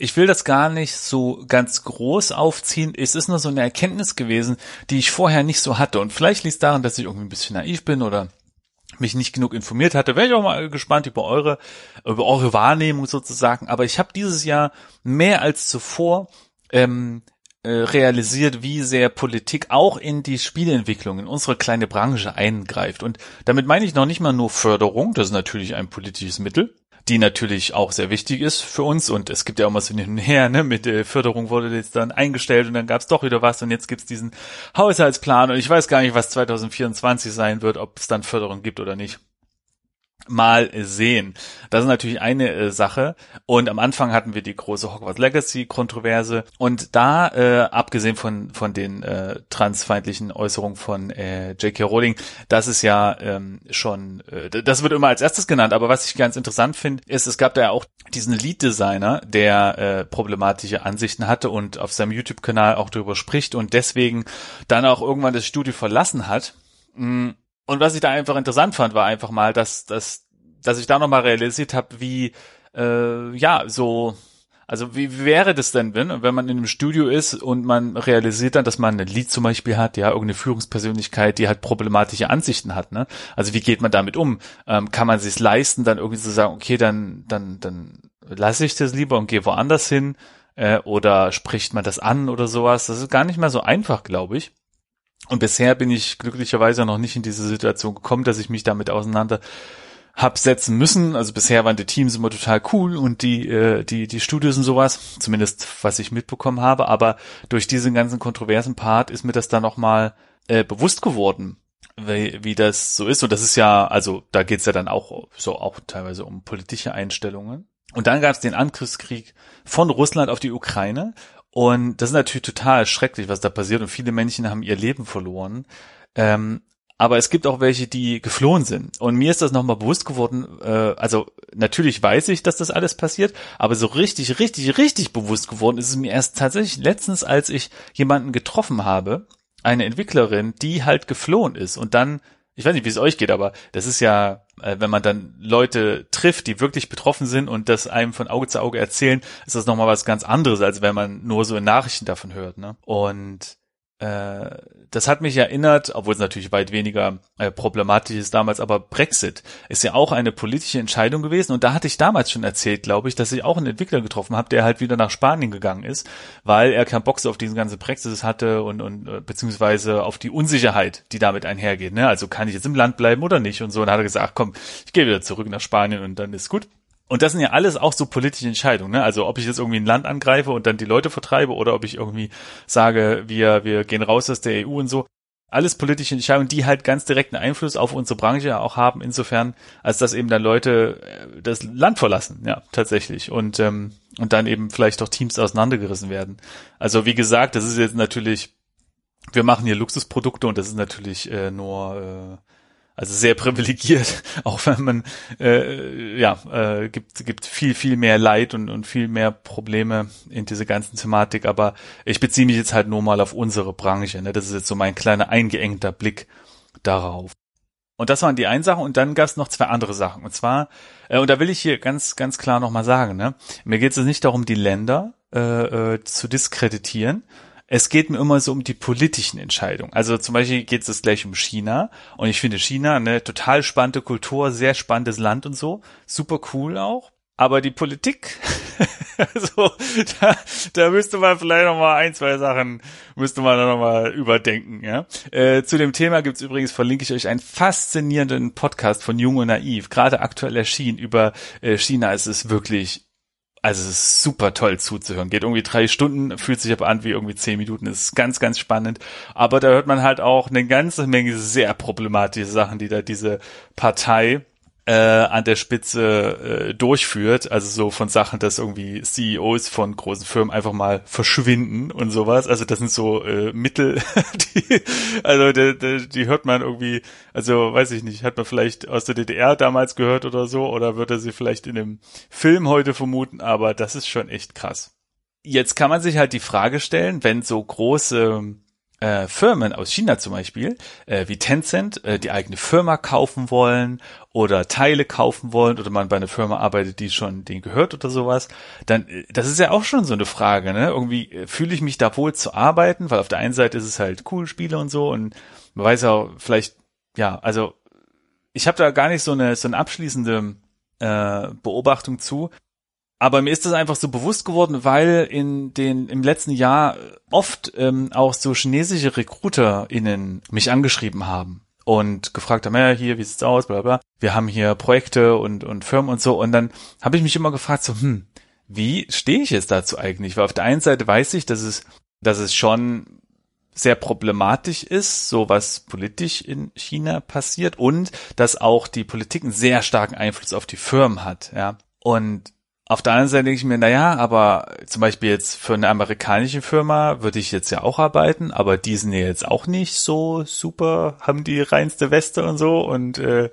ich will das gar nicht so ganz groß aufziehen. Es ist nur so eine Erkenntnis gewesen, die ich vorher nicht so hatte. Und vielleicht liegt es daran, dass ich irgendwie ein bisschen naiv bin oder mich nicht genug informiert hatte, wäre ich auch mal gespannt über eure, über eure Wahrnehmung sozusagen. Aber ich habe dieses Jahr mehr als zuvor ähm, äh, realisiert, wie sehr Politik auch in die Spieleentwicklung, in unsere kleine Branche eingreift. Und damit meine ich noch nicht mal nur Förderung, das ist natürlich ein politisches Mittel, die natürlich auch sehr wichtig ist für uns. Und es gibt ja auch mal so hin und her, ne, mit äh, Förderung wurde jetzt dann eingestellt und dann gab es doch wieder was und jetzt gibt's diesen Haushaltsplan. Und ich weiß gar nicht, was 2024 sein wird, ob es dann Förderung gibt oder nicht mal sehen. Das ist natürlich eine äh, Sache. Und am Anfang hatten wir die große Hogwarts Legacy Kontroverse. Und da, äh, abgesehen von, von den äh, transfeindlichen Äußerungen von äh, J.K. Rowling, das ist ja ähm, schon, äh, das wird immer als erstes genannt. Aber was ich ganz interessant finde, ist, es gab da ja auch diesen Lead-Designer, der äh, problematische Ansichten hatte und auf seinem YouTube-Kanal auch darüber spricht und deswegen dann auch irgendwann das Studio verlassen hat. Mm, und was ich da einfach interessant fand, war einfach mal, dass, dass, dass ich da nochmal realisiert habe, wie, äh, ja, so, also wie, wie wäre das denn, wenn, wenn man in einem Studio ist und man realisiert dann, dass man ein Lied zum Beispiel hat, ja, irgendeine Führungspersönlichkeit, die halt problematische Ansichten hat, ne? Also wie geht man damit um? Ähm, kann man sich leisten, dann irgendwie zu sagen, okay, dann, dann, dann lasse ich das lieber und gehe woanders hin? Äh, oder spricht man das an oder sowas? Das ist gar nicht mal so einfach, glaube ich. Und bisher bin ich glücklicherweise noch nicht in diese Situation gekommen, dass ich mich damit auseinander hab setzen müssen. Also bisher waren die Teams immer total cool und die, äh, die, die Studios und sowas, zumindest was ich mitbekommen habe. Aber durch diesen ganzen kontroversen Part ist mir das dann nochmal äh, bewusst geworden, wie, wie das so ist. Und das ist ja, also da geht's ja dann auch so auch teilweise um politische Einstellungen. Und dann gab es den Angriffskrieg von Russland auf die Ukraine. Und das ist natürlich total schrecklich, was da passiert. Und viele Menschen haben ihr Leben verloren. Ähm, aber es gibt auch welche, die geflohen sind. Und mir ist das nochmal bewusst geworden, äh, also natürlich weiß ich, dass das alles passiert, aber so richtig, richtig, richtig bewusst geworden ist es mir erst tatsächlich letztens, als ich jemanden getroffen habe, eine Entwicklerin, die halt geflohen ist und dann ich weiß nicht, wie es euch geht, aber das ist ja, wenn man dann Leute trifft, die wirklich betroffen sind und das einem von Auge zu Auge erzählen, ist das nochmal was ganz anderes, als wenn man nur so in Nachrichten davon hört. Ne? Und äh, das hat mich erinnert, obwohl es natürlich weit weniger äh, problematisch ist damals, aber Brexit ist ja auch eine politische Entscheidung gewesen und da hatte ich damals schon erzählt, glaube ich, dass ich auch einen Entwickler getroffen habe, der halt wieder nach Spanien gegangen ist, weil er keinen Bock auf diesen ganzen Brexit hatte und, und äh, beziehungsweise auf die Unsicherheit, die damit einhergeht. Ne? Also kann ich jetzt im Land bleiben oder nicht und so. Und hat er gesagt, komm, ich gehe wieder zurück nach Spanien und dann ist gut. Und das sind ja alles auch so politische Entscheidungen. Ne? Also ob ich jetzt irgendwie ein Land angreife und dann die Leute vertreibe oder ob ich irgendwie sage, wir, wir gehen raus aus der EU und so. Alles politische Entscheidungen, die halt ganz direkten Einfluss auf unsere Branche auch haben, insofern, als dass eben dann Leute äh, das Land verlassen, ja, tatsächlich. Und, ähm, und dann eben vielleicht auch Teams auseinandergerissen werden. Also wie gesagt, das ist jetzt natürlich, wir machen hier Luxusprodukte und das ist natürlich äh, nur äh, also sehr privilegiert, auch wenn man äh, ja äh, gibt gibt viel viel mehr Leid und und viel mehr Probleme in diese ganzen Thematik. Aber ich beziehe mich jetzt halt nur mal auf unsere Branche. Ne? Das ist jetzt so mein kleiner eingeengter Blick darauf. Und das waren die eine Sache und dann gab es noch zwei andere Sachen. Und zwar, äh, und da will ich hier ganz, ganz klar nochmal sagen, ne, mir geht es nicht darum, die Länder äh, äh, zu diskreditieren, es geht mir immer so um die politischen Entscheidungen. Also zum Beispiel geht es gleich um China und ich finde China eine total spannende Kultur, sehr spannendes Land und so, super cool auch. Aber die Politik, also da, da müsste man vielleicht noch mal ein, zwei Sachen müsste man noch mal überdenken. Ja? Äh, zu dem Thema gibt's übrigens, verlinke ich euch einen faszinierenden Podcast von Jung und Naiv, gerade aktuell erschienen über äh, China. Es ist wirklich also es ist super toll zuzuhören. Geht irgendwie drei Stunden, fühlt sich aber an wie irgendwie zehn Minuten. ist ganz, ganz spannend. Aber da hört man halt auch eine ganze Menge sehr problematische Sachen, die da diese Partei äh, an der Spitze äh, durchführt. Also so von Sachen, dass irgendwie CEOs von großen Firmen einfach mal verschwinden und sowas. Also das sind so äh, Mittel, die, also die, die, die hört man irgendwie, also weiß ich nicht, hat man vielleicht aus der DDR damals gehört oder so, oder würde sie vielleicht in einem Film heute vermuten, aber das ist schon echt krass. Jetzt kann man sich halt die Frage stellen, wenn so große äh, Firmen aus China zum Beispiel, äh, wie Tencent, äh, die eigene Firma kaufen wollen oder Teile kaufen wollen oder man bei einer Firma arbeitet, die schon denen gehört oder sowas, dann, äh, das ist ja auch schon so eine Frage, ne? Irgendwie äh, fühle ich mich da wohl zu arbeiten, weil auf der einen Seite ist es halt cool, Spiele und so und man weiß auch vielleicht, ja, also ich habe da gar nicht so eine so eine abschließende äh, Beobachtung zu. Aber mir ist das einfach so bewusst geworden, weil in den im letzten Jahr oft ähm, auch so chinesische RecruiterInnen mich angeschrieben haben und gefragt haben, ja, hier, wie sieht's aus, bla bla. Wir haben hier Projekte und, und Firmen und so. Und dann habe ich mich immer gefragt, so, hm, wie stehe ich jetzt dazu eigentlich? Weil auf der einen Seite weiß ich, dass es, dass es schon sehr problematisch ist, so was politisch in China passiert und dass auch die Politik einen sehr starken Einfluss auf die Firmen hat, ja. Und auf der anderen Seite denke ich mir, naja, aber zum Beispiel jetzt für eine amerikanische Firma würde ich jetzt ja auch arbeiten, aber die sind ja jetzt auch nicht so super, haben die reinste Weste und so und äh,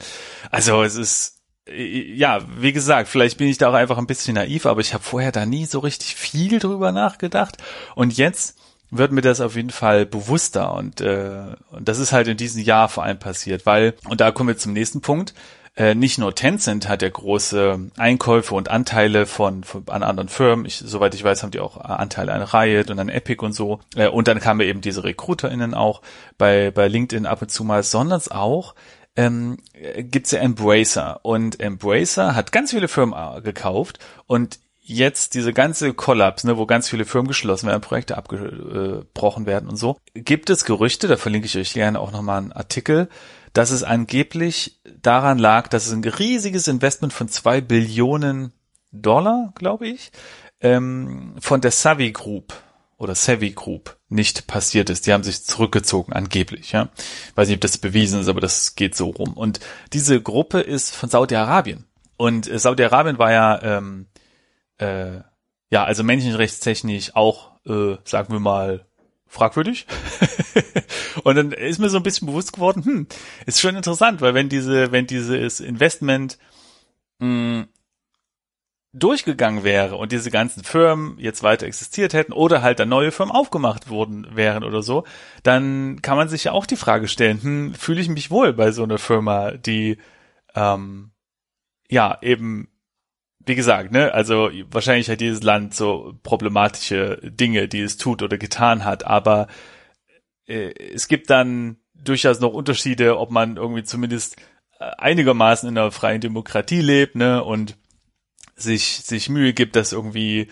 also es ist äh, ja, wie gesagt, vielleicht bin ich da auch einfach ein bisschen naiv, aber ich habe vorher da nie so richtig viel drüber nachgedacht und jetzt wird mir das auf jeden Fall bewusster und, äh, und das ist halt in diesem Jahr vor allem passiert, weil, und da kommen wir zum nächsten Punkt, äh, nicht nur Tencent hat ja große Einkäufe und Anteile von, von an anderen Firmen. Ich, soweit ich weiß, haben die auch Anteile an Riot und an Epic und so. Äh, und dann kamen eben diese RecruiterInnen auch bei, bei LinkedIn ab und zu mal, sondern auch ähm, gibt's ja Embracer. Und Embracer hat ganz viele Firmen äh, gekauft und jetzt diese ganze Kollaps, ne, wo ganz viele Firmen geschlossen werden, Projekte abgebrochen werden und so, gibt es Gerüchte, da verlinke ich euch gerne auch nochmal einen Artikel, dass es angeblich daran lag, dass es ein riesiges Investment von zwei Billionen Dollar, glaube ich, ähm, von der Savvy Group oder Savvy Group nicht passiert ist. Die haben sich zurückgezogen, angeblich. Ja, weiß nicht, ob das bewiesen ist, aber das geht so rum. Und diese Gruppe ist von Saudi-Arabien. Und äh, Saudi-Arabien war ja ähm, äh, ja also menschenrechtstechnisch auch, äh, sagen wir mal, fragwürdig. und dann ist mir so ein bisschen bewusst geworden, hm, ist schon interessant, weil wenn diese, wenn dieses Investment mh, hm, durchgegangen wäre und diese ganzen Firmen jetzt weiter existiert hätten oder halt dann neue Firmen aufgemacht worden wären oder so, dann kann man sich ja auch die Frage stellen, hm, fühle ich mich wohl bei so einer Firma, die ähm, ja eben wie gesagt, ne, also wahrscheinlich hat dieses Land so problematische Dinge, die es tut oder getan hat, aber äh, es gibt dann durchaus noch Unterschiede, ob man irgendwie zumindest äh, einigermaßen in einer freien Demokratie lebt, ne, und sich, sich Mühe gibt, dass irgendwie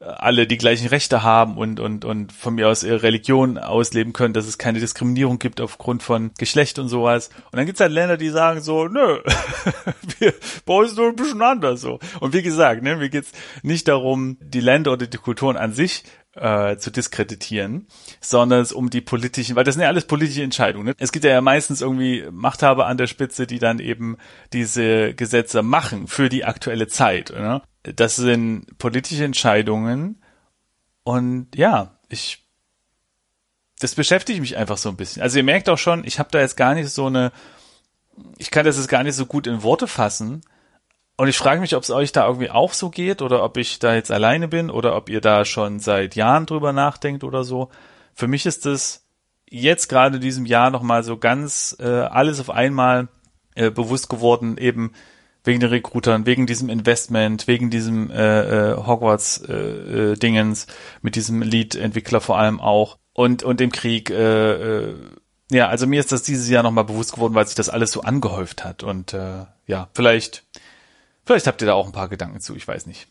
alle die gleichen Rechte haben und, und, und von mir aus ihre Religion ausleben können, dass es keine Diskriminierung gibt aufgrund von Geschlecht und sowas. Und dann gibt's halt Länder, die sagen so, nö, wir, uns ist nur ein bisschen anders so. Und wie gesagt, ne, mir geht's nicht darum, die Länder oder die Kulturen an sich äh, zu diskreditieren, sondern es um die politischen, weil das sind ja alles politische Entscheidungen. Ne? Es gibt ja meistens irgendwie Machthaber an der Spitze, die dann eben diese Gesetze machen für die aktuelle Zeit. Ne? Das sind politische Entscheidungen und ja, ich das beschäftigt mich einfach so ein bisschen. Also ihr merkt auch schon, ich habe da jetzt gar nicht so eine, ich kann das jetzt gar nicht so gut in Worte fassen, und ich frage mich, ob es euch da irgendwie auch so geht oder ob ich da jetzt alleine bin oder ob ihr da schon seit Jahren drüber nachdenkt oder so. Für mich ist es jetzt gerade in diesem Jahr nochmal so ganz äh, alles auf einmal äh, bewusst geworden, eben wegen den Recruitern, wegen diesem Investment, wegen diesem äh, äh, Hogwarts-Dingens, äh, äh, mit diesem Lead-Entwickler vor allem auch und, und dem Krieg. Äh, äh, ja, also mir ist das dieses Jahr nochmal bewusst geworden, weil sich das alles so angehäuft hat. Und äh, ja, vielleicht Vielleicht habt ihr da auch ein paar Gedanken zu, ich weiß nicht.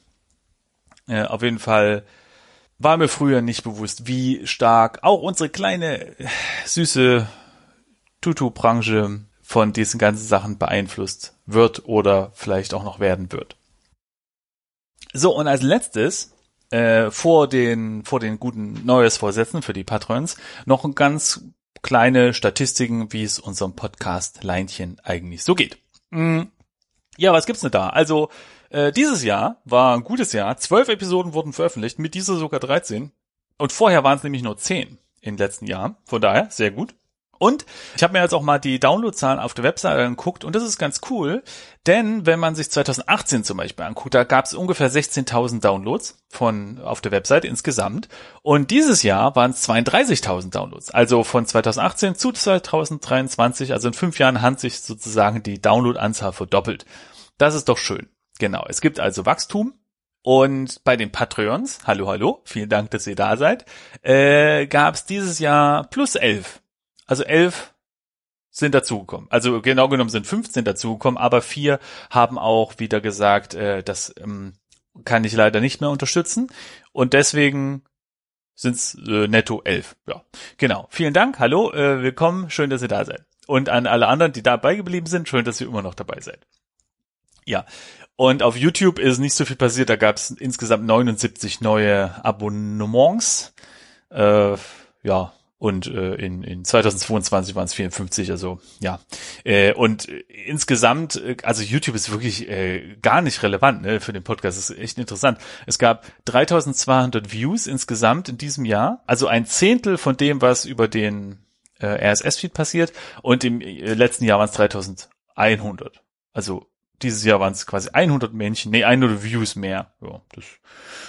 Äh, auf jeden Fall war mir früher nicht bewusst, wie stark auch unsere kleine, süße Tutu-Branche von diesen ganzen Sachen beeinflusst wird oder vielleicht auch noch werden wird. So, und als letztes, äh, vor den, vor den guten Neues-Vorsätzen für die Patrons, noch ganz kleine Statistiken, wie es unserem Podcast Leinchen eigentlich so geht. Hm. Ja, was gibt's denn da? Also, äh, dieses Jahr war ein gutes Jahr. Zwölf Episoden wurden veröffentlicht, mit dieser sogar 13. Und vorher waren es nämlich nur zehn den letzten Jahren. Von daher, sehr gut. Und ich habe mir jetzt auch mal die Downloadzahlen auf der Webseite angeguckt und das ist ganz cool, denn wenn man sich 2018 zum Beispiel anguckt, da gab es ungefähr 16.000 Downloads von auf der Webseite insgesamt und dieses Jahr waren es 32.000 Downloads. Also von 2018 zu 2023, also in fünf Jahren hat sich sozusagen die Downloadanzahl verdoppelt. Das ist doch schön. Genau, es gibt also Wachstum und bei den Patreons, hallo, hallo, vielen Dank, dass ihr da seid, äh, gab es dieses Jahr plus elf. Also elf sind dazugekommen. Also genau genommen sind 15 dazugekommen, aber vier haben auch wieder gesagt, äh, das ähm, kann ich leider nicht mehr unterstützen. Und deswegen sind es äh, netto elf. Ja, genau. Vielen Dank, hallo, äh, willkommen, schön, dass ihr da seid. Und an alle anderen, die dabei geblieben sind, schön, dass ihr immer noch dabei seid. Ja, und auf YouTube ist nicht so viel passiert. Da gab es insgesamt 79 neue Abonnements. Äh, ja, und äh, in, in 2022 waren es 54, also ja. Äh, und äh, insgesamt, äh, also YouTube ist wirklich äh, gar nicht relevant ne, für den Podcast, das ist echt interessant. Es gab 3200 Views insgesamt in diesem Jahr, also ein Zehntel von dem, was über den äh, RSS-Feed passiert und im äh, letzten Jahr waren es 3100. Also dieses Jahr waren es quasi 100 Menschen, nee, 100 Views mehr. Ja, das,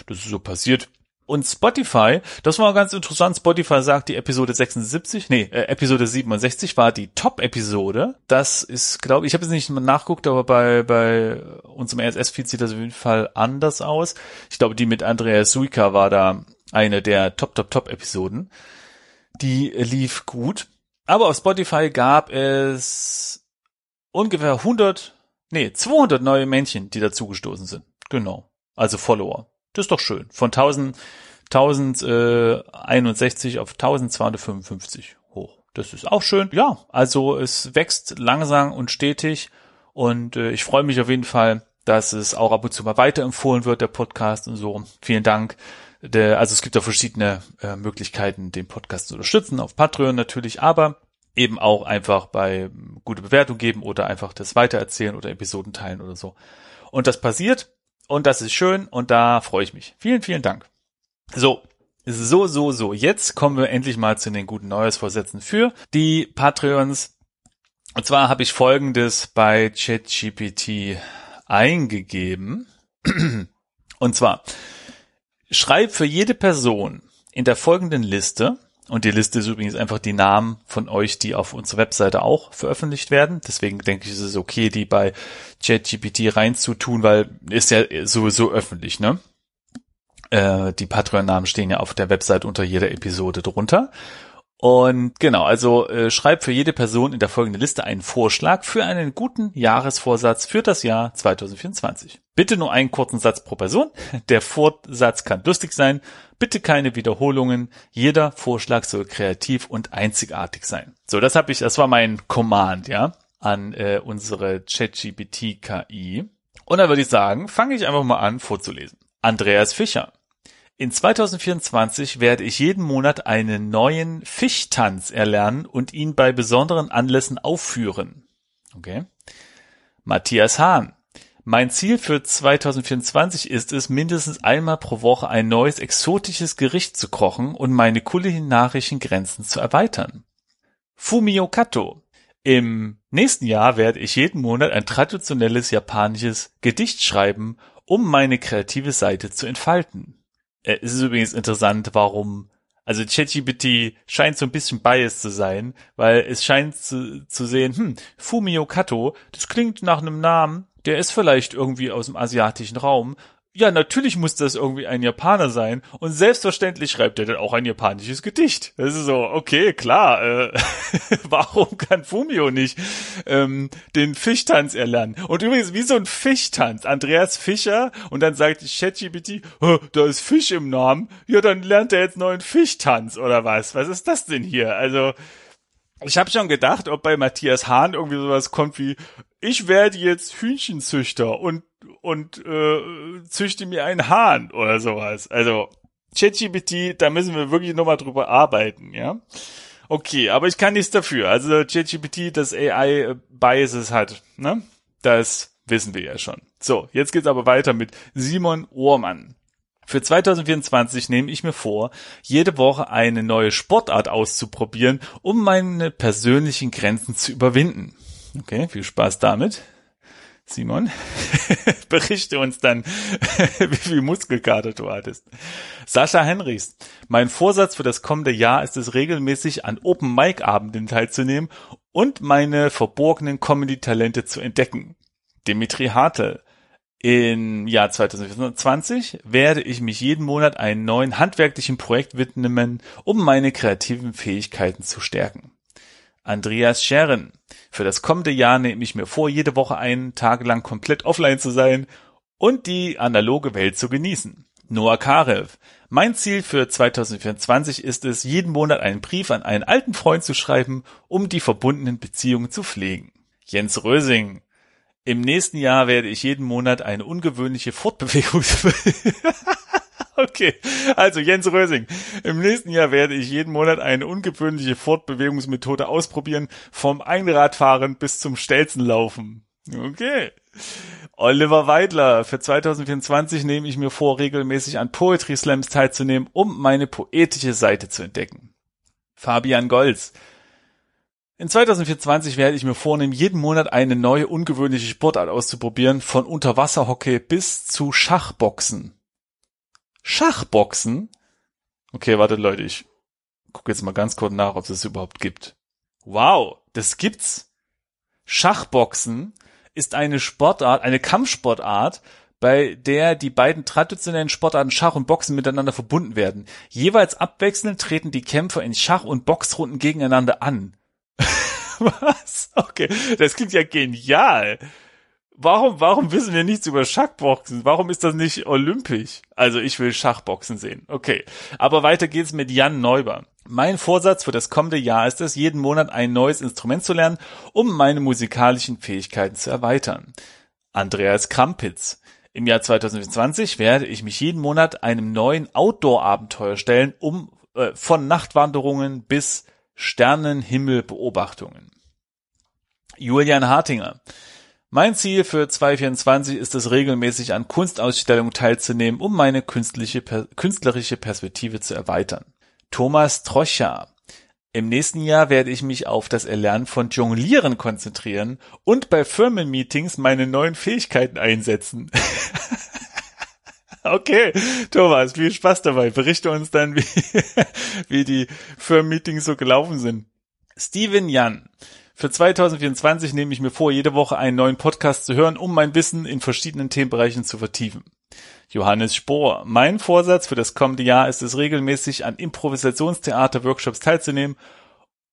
das ist so passiert. Und Spotify, das war ganz interessant. Spotify sagt, die Episode 76, nee, äh, Episode 67 war die Top-Episode. Das ist, glaube ich, ich habe jetzt nicht nachguckt, aber bei, bei unserem RSS-Feed sieht das auf jeden Fall anders aus. Ich glaube, die mit Andrea Suika war da eine der Top-Top-Top-Episoden. Die lief gut. Aber auf Spotify gab es ungefähr 100 Nee, 200 neue Männchen, die dazugestoßen sind. Genau. Also Follower. Das ist doch schön. Von 1000, 1061 auf 1255 hoch. Das ist auch schön. Ja, also es wächst langsam und stetig und äh, ich freue mich auf jeden Fall, dass es auch ab und zu mal weiterempfohlen wird, der Podcast und so. Vielen Dank. Der, also es gibt ja verschiedene äh, Möglichkeiten, den Podcast zu unterstützen, auf Patreon natürlich, aber eben auch einfach bei gute Bewertung geben oder einfach das weitererzählen oder Episoden teilen oder so. Und das passiert und das ist schön und da freue ich mich. Vielen, vielen Dank. So, so, so, so. Jetzt kommen wir endlich mal zu den guten Neues-Vorsätzen für die Patreons. Und zwar habe ich folgendes bei ChatGPT eingegeben. Und zwar, schreib für jede Person in der folgenden Liste und die Liste ist übrigens einfach die Namen von euch, die auf unserer Webseite auch veröffentlicht werden. Deswegen denke ich, ist es okay, die bei ChatGPT reinzutun, weil ist ja sowieso öffentlich, ne? Äh, die Patreon-Namen stehen ja auf der Webseite unter jeder Episode drunter. Und genau, also äh, schreib für jede Person in der folgenden Liste einen Vorschlag für einen guten Jahresvorsatz für das Jahr 2024. Bitte nur einen kurzen Satz pro Person. Der Vorsatz kann lustig sein. Bitte keine Wiederholungen. Jeder Vorschlag soll kreativ und einzigartig sein. So, das habe ich, das war mein Command, ja, an äh, unsere ChatGPT KI. Und dann würde ich sagen, fange ich einfach mal an vorzulesen. Andreas Fischer. In 2024 werde ich jeden Monat einen neuen Fischtanz erlernen und ihn bei besonderen Anlässen aufführen. Okay. Matthias Hahn. Mein Ziel für 2024 ist es, mindestens einmal pro Woche ein neues exotisches Gericht zu kochen und meine kulinarischen Grenzen zu erweitern. Fumio Kato. Im nächsten Jahr werde ich jeden Monat ein traditionelles japanisches Gedicht schreiben, um meine kreative Seite zu entfalten. Äh, es ist übrigens interessant, warum also ChatGPT scheint so ein bisschen biased zu sein, weil es scheint zu, zu sehen, hm, Fumio Kato, das klingt nach einem Namen, der ist vielleicht irgendwie aus dem asiatischen Raum. Ja, natürlich muss das irgendwie ein Japaner sein und selbstverständlich schreibt er dann auch ein japanisches Gedicht. Das ist so, okay, klar, äh, warum kann Fumio nicht ähm, den Fischtanz erlernen? Und übrigens, wie so ein Fischtanz, Andreas Fischer und dann sagt ChatGPT, da ist Fisch im Namen, ja, dann lernt er jetzt neuen Fischtanz oder was? Was ist das denn hier? Also, ich habe schon gedacht, ob bei Matthias Hahn irgendwie sowas kommt wie, ich werde jetzt Hühnchenzüchter und und äh, züchte mir einen Hahn oder sowas. Also ChatGPT, da müssen wir wirklich nochmal drüber arbeiten, ja. Okay, aber ich kann nichts dafür. Also ChatGPT, das AI Biases hat, ne? Das wissen wir ja schon. So, jetzt geht's aber weiter mit Simon Ohrmann. Für 2024 nehme ich mir vor, jede Woche eine neue Sportart auszuprobieren, um meine persönlichen Grenzen zu überwinden. Okay, viel Spaß damit. Simon, berichte uns dann, wie viel Muskelkater du hattest. Sascha Henrichs, mein Vorsatz für das kommende Jahr ist es regelmäßig an Open Mic Abenden teilzunehmen und meine verborgenen Comedy-Talente zu entdecken. Dimitri Hartel, im Jahr 2020 werde ich mich jeden Monat einem neuen handwerklichen Projekt widmen, um meine kreativen Fähigkeiten zu stärken. Andreas Scheren. Für das kommende Jahr nehme ich mir vor, jede Woche einen Tag lang komplett offline zu sein und die analoge Welt zu genießen. Noah Karev. Mein Ziel für 2024 ist es, jeden Monat einen Brief an einen alten Freund zu schreiben, um die verbundenen Beziehungen zu pflegen. Jens Rösing. Im nächsten Jahr werde ich jeden Monat eine ungewöhnliche Fortbewegung Okay, also Jens Rösing. Im nächsten Jahr werde ich jeden Monat eine ungewöhnliche Fortbewegungsmethode ausprobieren, vom Einradfahren bis zum Stelzenlaufen. Okay. Oliver Weidler. Für 2024 nehme ich mir vor, regelmäßig an Poetry Slams teilzunehmen, um meine poetische Seite zu entdecken. Fabian Golz. In 2024 werde ich mir vornehmen, jeden Monat eine neue ungewöhnliche Sportart auszuprobieren, von Unterwasserhockey bis zu Schachboxen. Schachboxen? Okay, warte Leute, ich gucke jetzt mal ganz kurz nach, ob es das überhaupt gibt. Wow, das gibt's. Schachboxen ist eine Sportart, eine Kampfsportart, bei der die beiden traditionellen Sportarten Schach und Boxen miteinander verbunden werden. Jeweils abwechselnd treten die Kämpfer in Schach- und Boxrunden gegeneinander an. Was? Okay, das klingt ja genial warum, warum wissen wir nichts über Schachboxen? Warum ist das nicht olympisch? Also ich will Schachboxen sehen. Okay. Aber weiter geht's mit Jan Neuber. Mein Vorsatz für das kommende Jahr ist es, jeden Monat ein neues Instrument zu lernen, um meine musikalischen Fähigkeiten zu erweitern. Andreas Krampitz. Im Jahr 2020 werde ich mich jeden Monat einem neuen Outdoor-Abenteuer stellen, um äh, von Nachtwanderungen bis Sternenhimmelbeobachtungen. Julian Hartinger. Mein Ziel für 2024 ist es regelmäßig an Kunstausstellungen teilzunehmen, um meine künstliche, künstlerische Perspektive zu erweitern. Thomas Trocha. Im nächsten Jahr werde ich mich auf das Erlernen von Jonglieren konzentrieren und bei Firmenmeetings meine neuen Fähigkeiten einsetzen. Okay, Thomas, viel Spaß dabei. Berichte uns dann, wie, wie die Firmenmeetings so gelaufen sind. Steven Jan. Für 2024 nehme ich mir vor, jede Woche einen neuen Podcast zu hören, um mein Wissen in verschiedenen Themenbereichen zu vertiefen. Johannes Spohr. Mein Vorsatz für das kommende Jahr ist es regelmäßig an Improvisationstheater-Workshops teilzunehmen,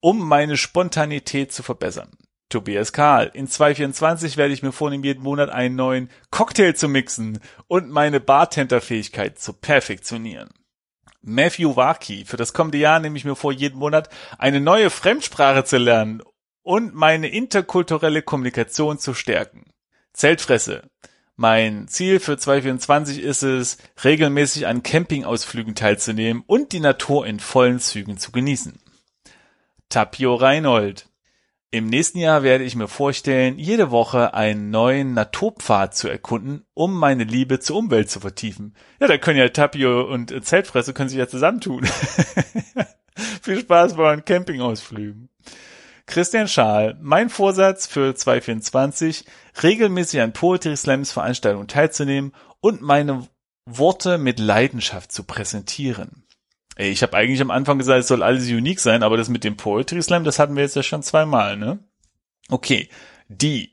um meine Spontanität zu verbessern. Tobias Karl. In 2024 werde ich mir vornehmen, jeden Monat einen neuen Cocktail zu mixen und meine Bartenderfähigkeit zu perfektionieren. Matthew Waki. Für das kommende Jahr nehme ich mir vor, jeden Monat eine neue Fremdsprache zu lernen, und meine interkulturelle Kommunikation zu stärken. Zeltfresse. Mein Ziel für 2024 ist es, regelmäßig an Campingausflügen teilzunehmen und die Natur in vollen Zügen zu genießen. Tapio Reinhold. Im nächsten Jahr werde ich mir vorstellen, jede Woche einen neuen Naturpfad zu erkunden, um meine Liebe zur Umwelt zu vertiefen. Ja, da können ja Tapio und Zeltfresse können sich ja zusammentun. Viel Spaß bei euren Campingausflügen. Christian Schaal, mein Vorsatz für 2024, regelmäßig an Poetry Slams Veranstaltungen teilzunehmen und meine Worte mit Leidenschaft zu präsentieren. Ey, ich habe eigentlich am Anfang gesagt, es soll alles unique sein, aber das mit dem Poetry Slam, das hatten wir jetzt ja schon zweimal, ne? Okay, die.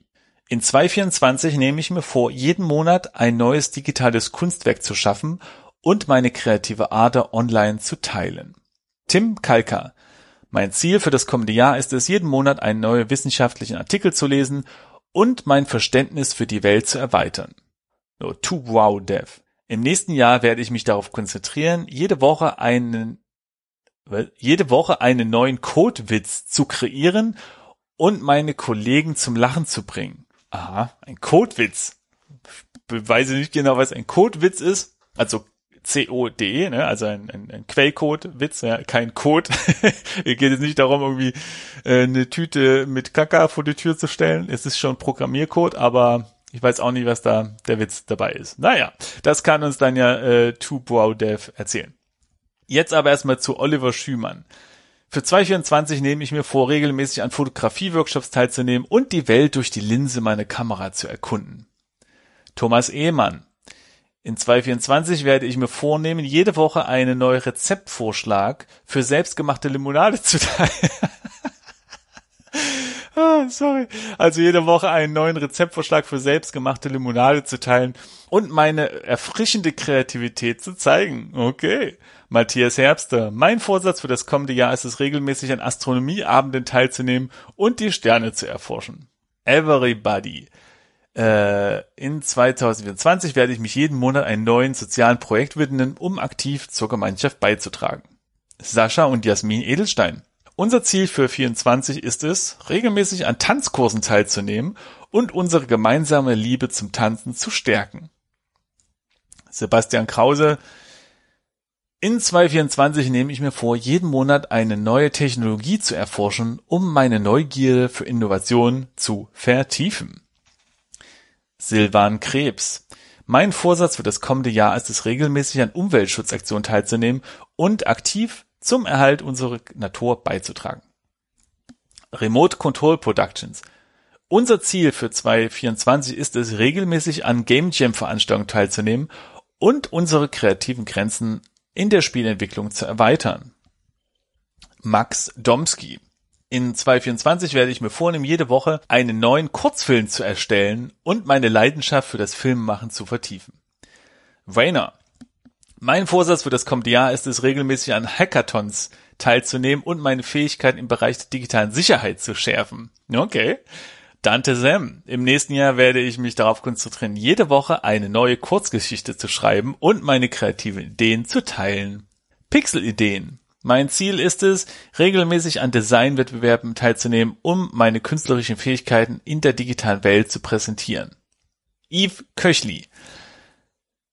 In 2024 nehme ich mir vor, jeden Monat ein neues digitales Kunstwerk zu schaffen und meine kreative Ader online zu teilen. Tim Kalka. Mein Ziel für das kommende Jahr ist es, jeden Monat einen neuen wissenschaftlichen Artikel zu lesen und mein Verständnis für die Welt zu erweitern. No, to wow dev. Im nächsten Jahr werde ich mich darauf konzentrieren, jede Woche einen jede Woche einen neuen Codewitz zu kreieren und meine Kollegen zum Lachen zu bringen. Aha, ein Codewitz. Ich weiß nicht genau, was ein Codewitz ist. Also C-O-D, ne? also ein, ein, ein Quellcode-Witz, ja, kein Code. es geht jetzt nicht darum, irgendwie äh, eine Tüte mit Kaka vor die Tür zu stellen. Es ist schon Programmiercode, aber ich weiß auch nicht, was da der Witz dabei ist. Naja, das kann uns dann ja äh, Dev erzählen. Jetzt aber erstmal zu Oliver Schümann. Für 2024 nehme ich mir vor, regelmäßig an Fotografie-Workshops teilzunehmen und die Welt durch die Linse meiner Kamera zu erkunden. Thomas Ehmann. In 2024 werde ich mir vornehmen, jede Woche einen neuen Rezeptvorschlag für selbstgemachte Limonade zu teilen. ah, sorry. Also jede Woche einen neuen Rezeptvorschlag für selbstgemachte Limonade zu teilen und meine erfrischende Kreativität zu zeigen. Okay. Matthias Herbster. Mein Vorsatz für das kommende Jahr ist es regelmäßig an Astronomieabenden teilzunehmen und die Sterne zu erforschen. Everybody. Äh, in 2024 werde ich mich jeden Monat einem neuen sozialen Projekt widmen, um aktiv zur Gemeinschaft beizutragen. Sascha und Jasmin Edelstein. Unser Ziel für 24 ist es, regelmäßig an Tanzkursen teilzunehmen und unsere gemeinsame Liebe zum Tanzen zu stärken. Sebastian Krause, in 2024 nehme ich mir vor, jeden Monat eine neue Technologie zu erforschen, um meine Neugierde für Innovation zu vertiefen. Silvan Krebs. Mein Vorsatz für das kommende Jahr ist es regelmäßig an Umweltschutzaktionen teilzunehmen und aktiv zum Erhalt unserer Natur beizutragen. Remote Control Productions. Unser Ziel für 2024 ist es, regelmäßig an Game Jam Veranstaltungen teilzunehmen und unsere kreativen Grenzen in der Spielentwicklung zu erweitern. Max Domski. In 2024 werde ich mir vornehmen, jede Woche einen neuen Kurzfilm zu erstellen und meine Leidenschaft für das Filmmachen zu vertiefen. Rainer. Mein Vorsatz für das kommende Jahr ist es, regelmäßig an Hackathons teilzunehmen und meine Fähigkeiten im Bereich der digitalen Sicherheit zu schärfen. Okay. Dante Sam. Im nächsten Jahr werde ich mich darauf konzentrieren, jede Woche eine neue Kurzgeschichte zu schreiben und meine kreativen Ideen zu teilen. Pixel-Ideen. Mein Ziel ist es, regelmäßig an Designwettbewerben teilzunehmen, um meine künstlerischen Fähigkeiten in der digitalen Welt zu präsentieren. Yves Köchli.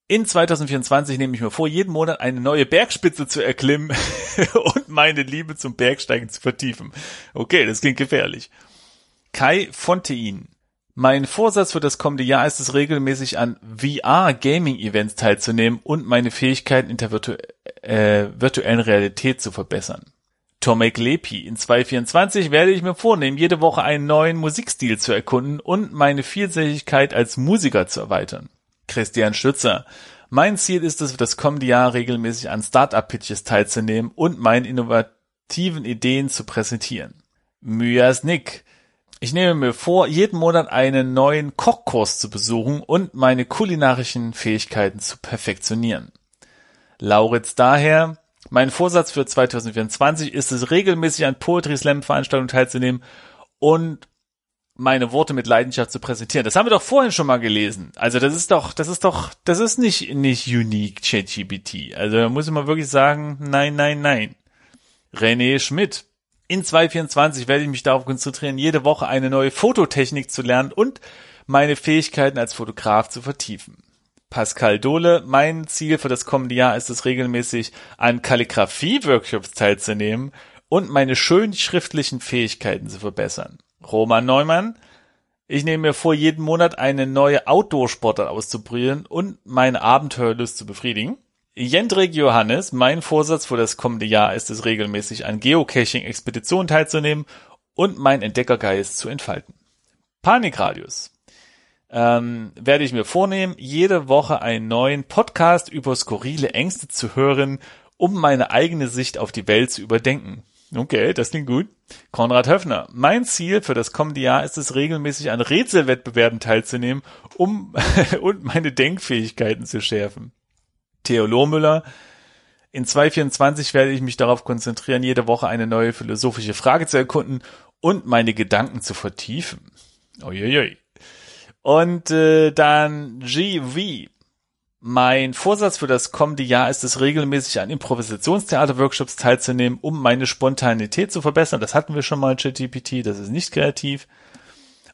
In 2024 nehme ich mir vor, jeden Monat eine neue Bergspitze zu erklimmen und meine Liebe zum Bergsteigen zu vertiefen. Okay, das klingt gefährlich. Kai Fontein. Mein Vorsatz für das kommende Jahr ist es regelmäßig an VR-Gaming-Events teilzunehmen und meine Fähigkeiten in der virtu äh, virtuellen Realität zu verbessern. Tomek Lepi. In 2024 werde ich mir vornehmen, jede Woche einen neuen Musikstil zu erkunden und meine Vielseitigkeit als Musiker zu erweitern. Christian Stützer. Mein Ziel ist es, für das kommende Jahr regelmäßig an Startup-Pitches teilzunehmen und meine innovativen Ideen zu präsentieren. Myas Nick. Ich nehme mir vor, jeden Monat einen neuen Kochkurs zu besuchen und meine kulinarischen Fähigkeiten zu perfektionieren. Lauritz daher, mein Vorsatz für 2024 ist es, regelmäßig an Poetry Slam Veranstaltungen teilzunehmen und meine Worte mit Leidenschaft zu präsentieren. Das haben wir doch vorhin schon mal gelesen. Also das ist doch, das ist doch, das ist nicht, nicht unique ChatGPT. Also da muss ich mal wirklich sagen, nein, nein, nein. René Schmidt. In 2024 werde ich mich darauf konzentrieren, jede Woche eine neue Fototechnik zu lernen und meine Fähigkeiten als Fotograf zu vertiefen. Pascal Dohle, mein Ziel für das kommende Jahr ist es regelmäßig an Kalligrafie-Workshops teilzunehmen und meine schön schriftlichen Fähigkeiten zu verbessern. Roman Neumann, ich nehme mir vor, jeden Monat eine neue Outdoor-Sportart auszuprobieren und meine Abenteuerlust zu befriedigen. Jendrik Johannes, mein Vorsatz für das kommende Jahr ist es regelmäßig an Geocaching-Expeditionen teilzunehmen und mein Entdeckergeist zu entfalten. Panikradius. Ähm, werde ich mir vornehmen, jede Woche einen neuen Podcast über skurrile Ängste zu hören, um meine eigene Sicht auf die Welt zu überdenken. Okay, das klingt gut. Konrad Höfner. Mein Ziel für das kommende Jahr ist es, regelmäßig an Rätselwettbewerben teilzunehmen, um und meine Denkfähigkeiten zu schärfen. Theo Lohmüller. In 2024 werde ich mich darauf konzentrieren, jede Woche eine neue philosophische Frage zu erkunden und meine Gedanken zu vertiefen. Uiuiui. Und äh, dann GV. Mein Vorsatz für das kommende Jahr ist es, regelmäßig an Improvisationstheater-Workshops teilzunehmen, um meine Spontanität zu verbessern. Das hatten wir schon mal, ChatGPT, das ist nicht kreativ.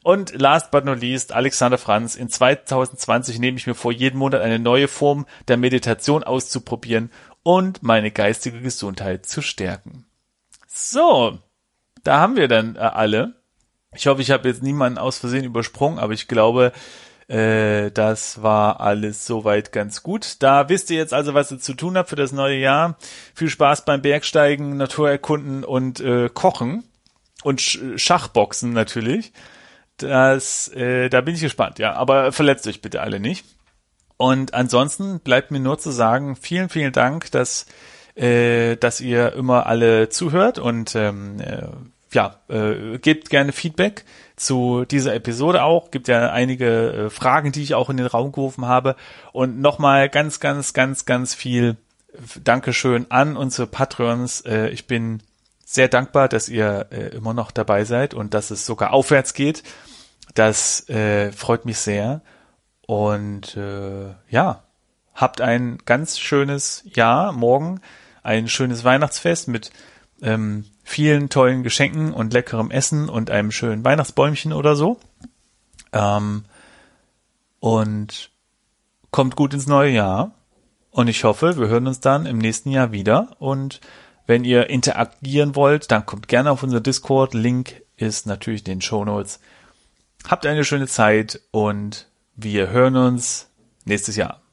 Und last but not least, Alexander Franz. In 2020 nehme ich mir vor, jeden Monat eine neue Form der Meditation auszuprobieren und meine geistige Gesundheit zu stärken. So, da haben wir dann äh, alle. Ich hoffe, ich habe jetzt niemanden aus Versehen übersprungen, aber ich glaube, äh, das war alles soweit ganz gut. Da wisst ihr jetzt also, was ihr zu tun habt für das neue Jahr. Viel Spaß beim Bergsteigen, Naturerkunden und äh, Kochen und Sch Schachboxen natürlich. Das, äh, da bin ich gespannt, ja. Aber verletzt euch bitte alle nicht. Und ansonsten bleibt mir nur zu sagen, vielen, vielen Dank, dass, äh, dass ihr immer alle zuhört und ähm, äh, ja, äh, gebt gerne Feedback zu dieser Episode auch. Gibt ja einige äh, Fragen, die ich auch in den Raum gerufen habe. Und nochmal ganz, ganz, ganz, ganz viel Dankeschön an unsere Patreons. Äh, ich bin sehr dankbar, dass ihr äh, immer noch dabei seid und dass es sogar aufwärts geht. Das äh, freut mich sehr. Und äh, ja, habt ein ganz schönes Jahr morgen, ein schönes Weihnachtsfest mit ähm, vielen tollen Geschenken und leckerem Essen und einem schönen Weihnachtsbäumchen oder so. Ähm, und kommt gut ins neue Jahr. Und ich hoffe, wir hören uns dann im nächsten Jahr wieder. Und wenn ihr interagieren wollt, dann kommt gerne auf unser Discord. Link ist natürlich in den Show Notes. Habt eine schöne Zeit und wir hören uns nächstes Jahr.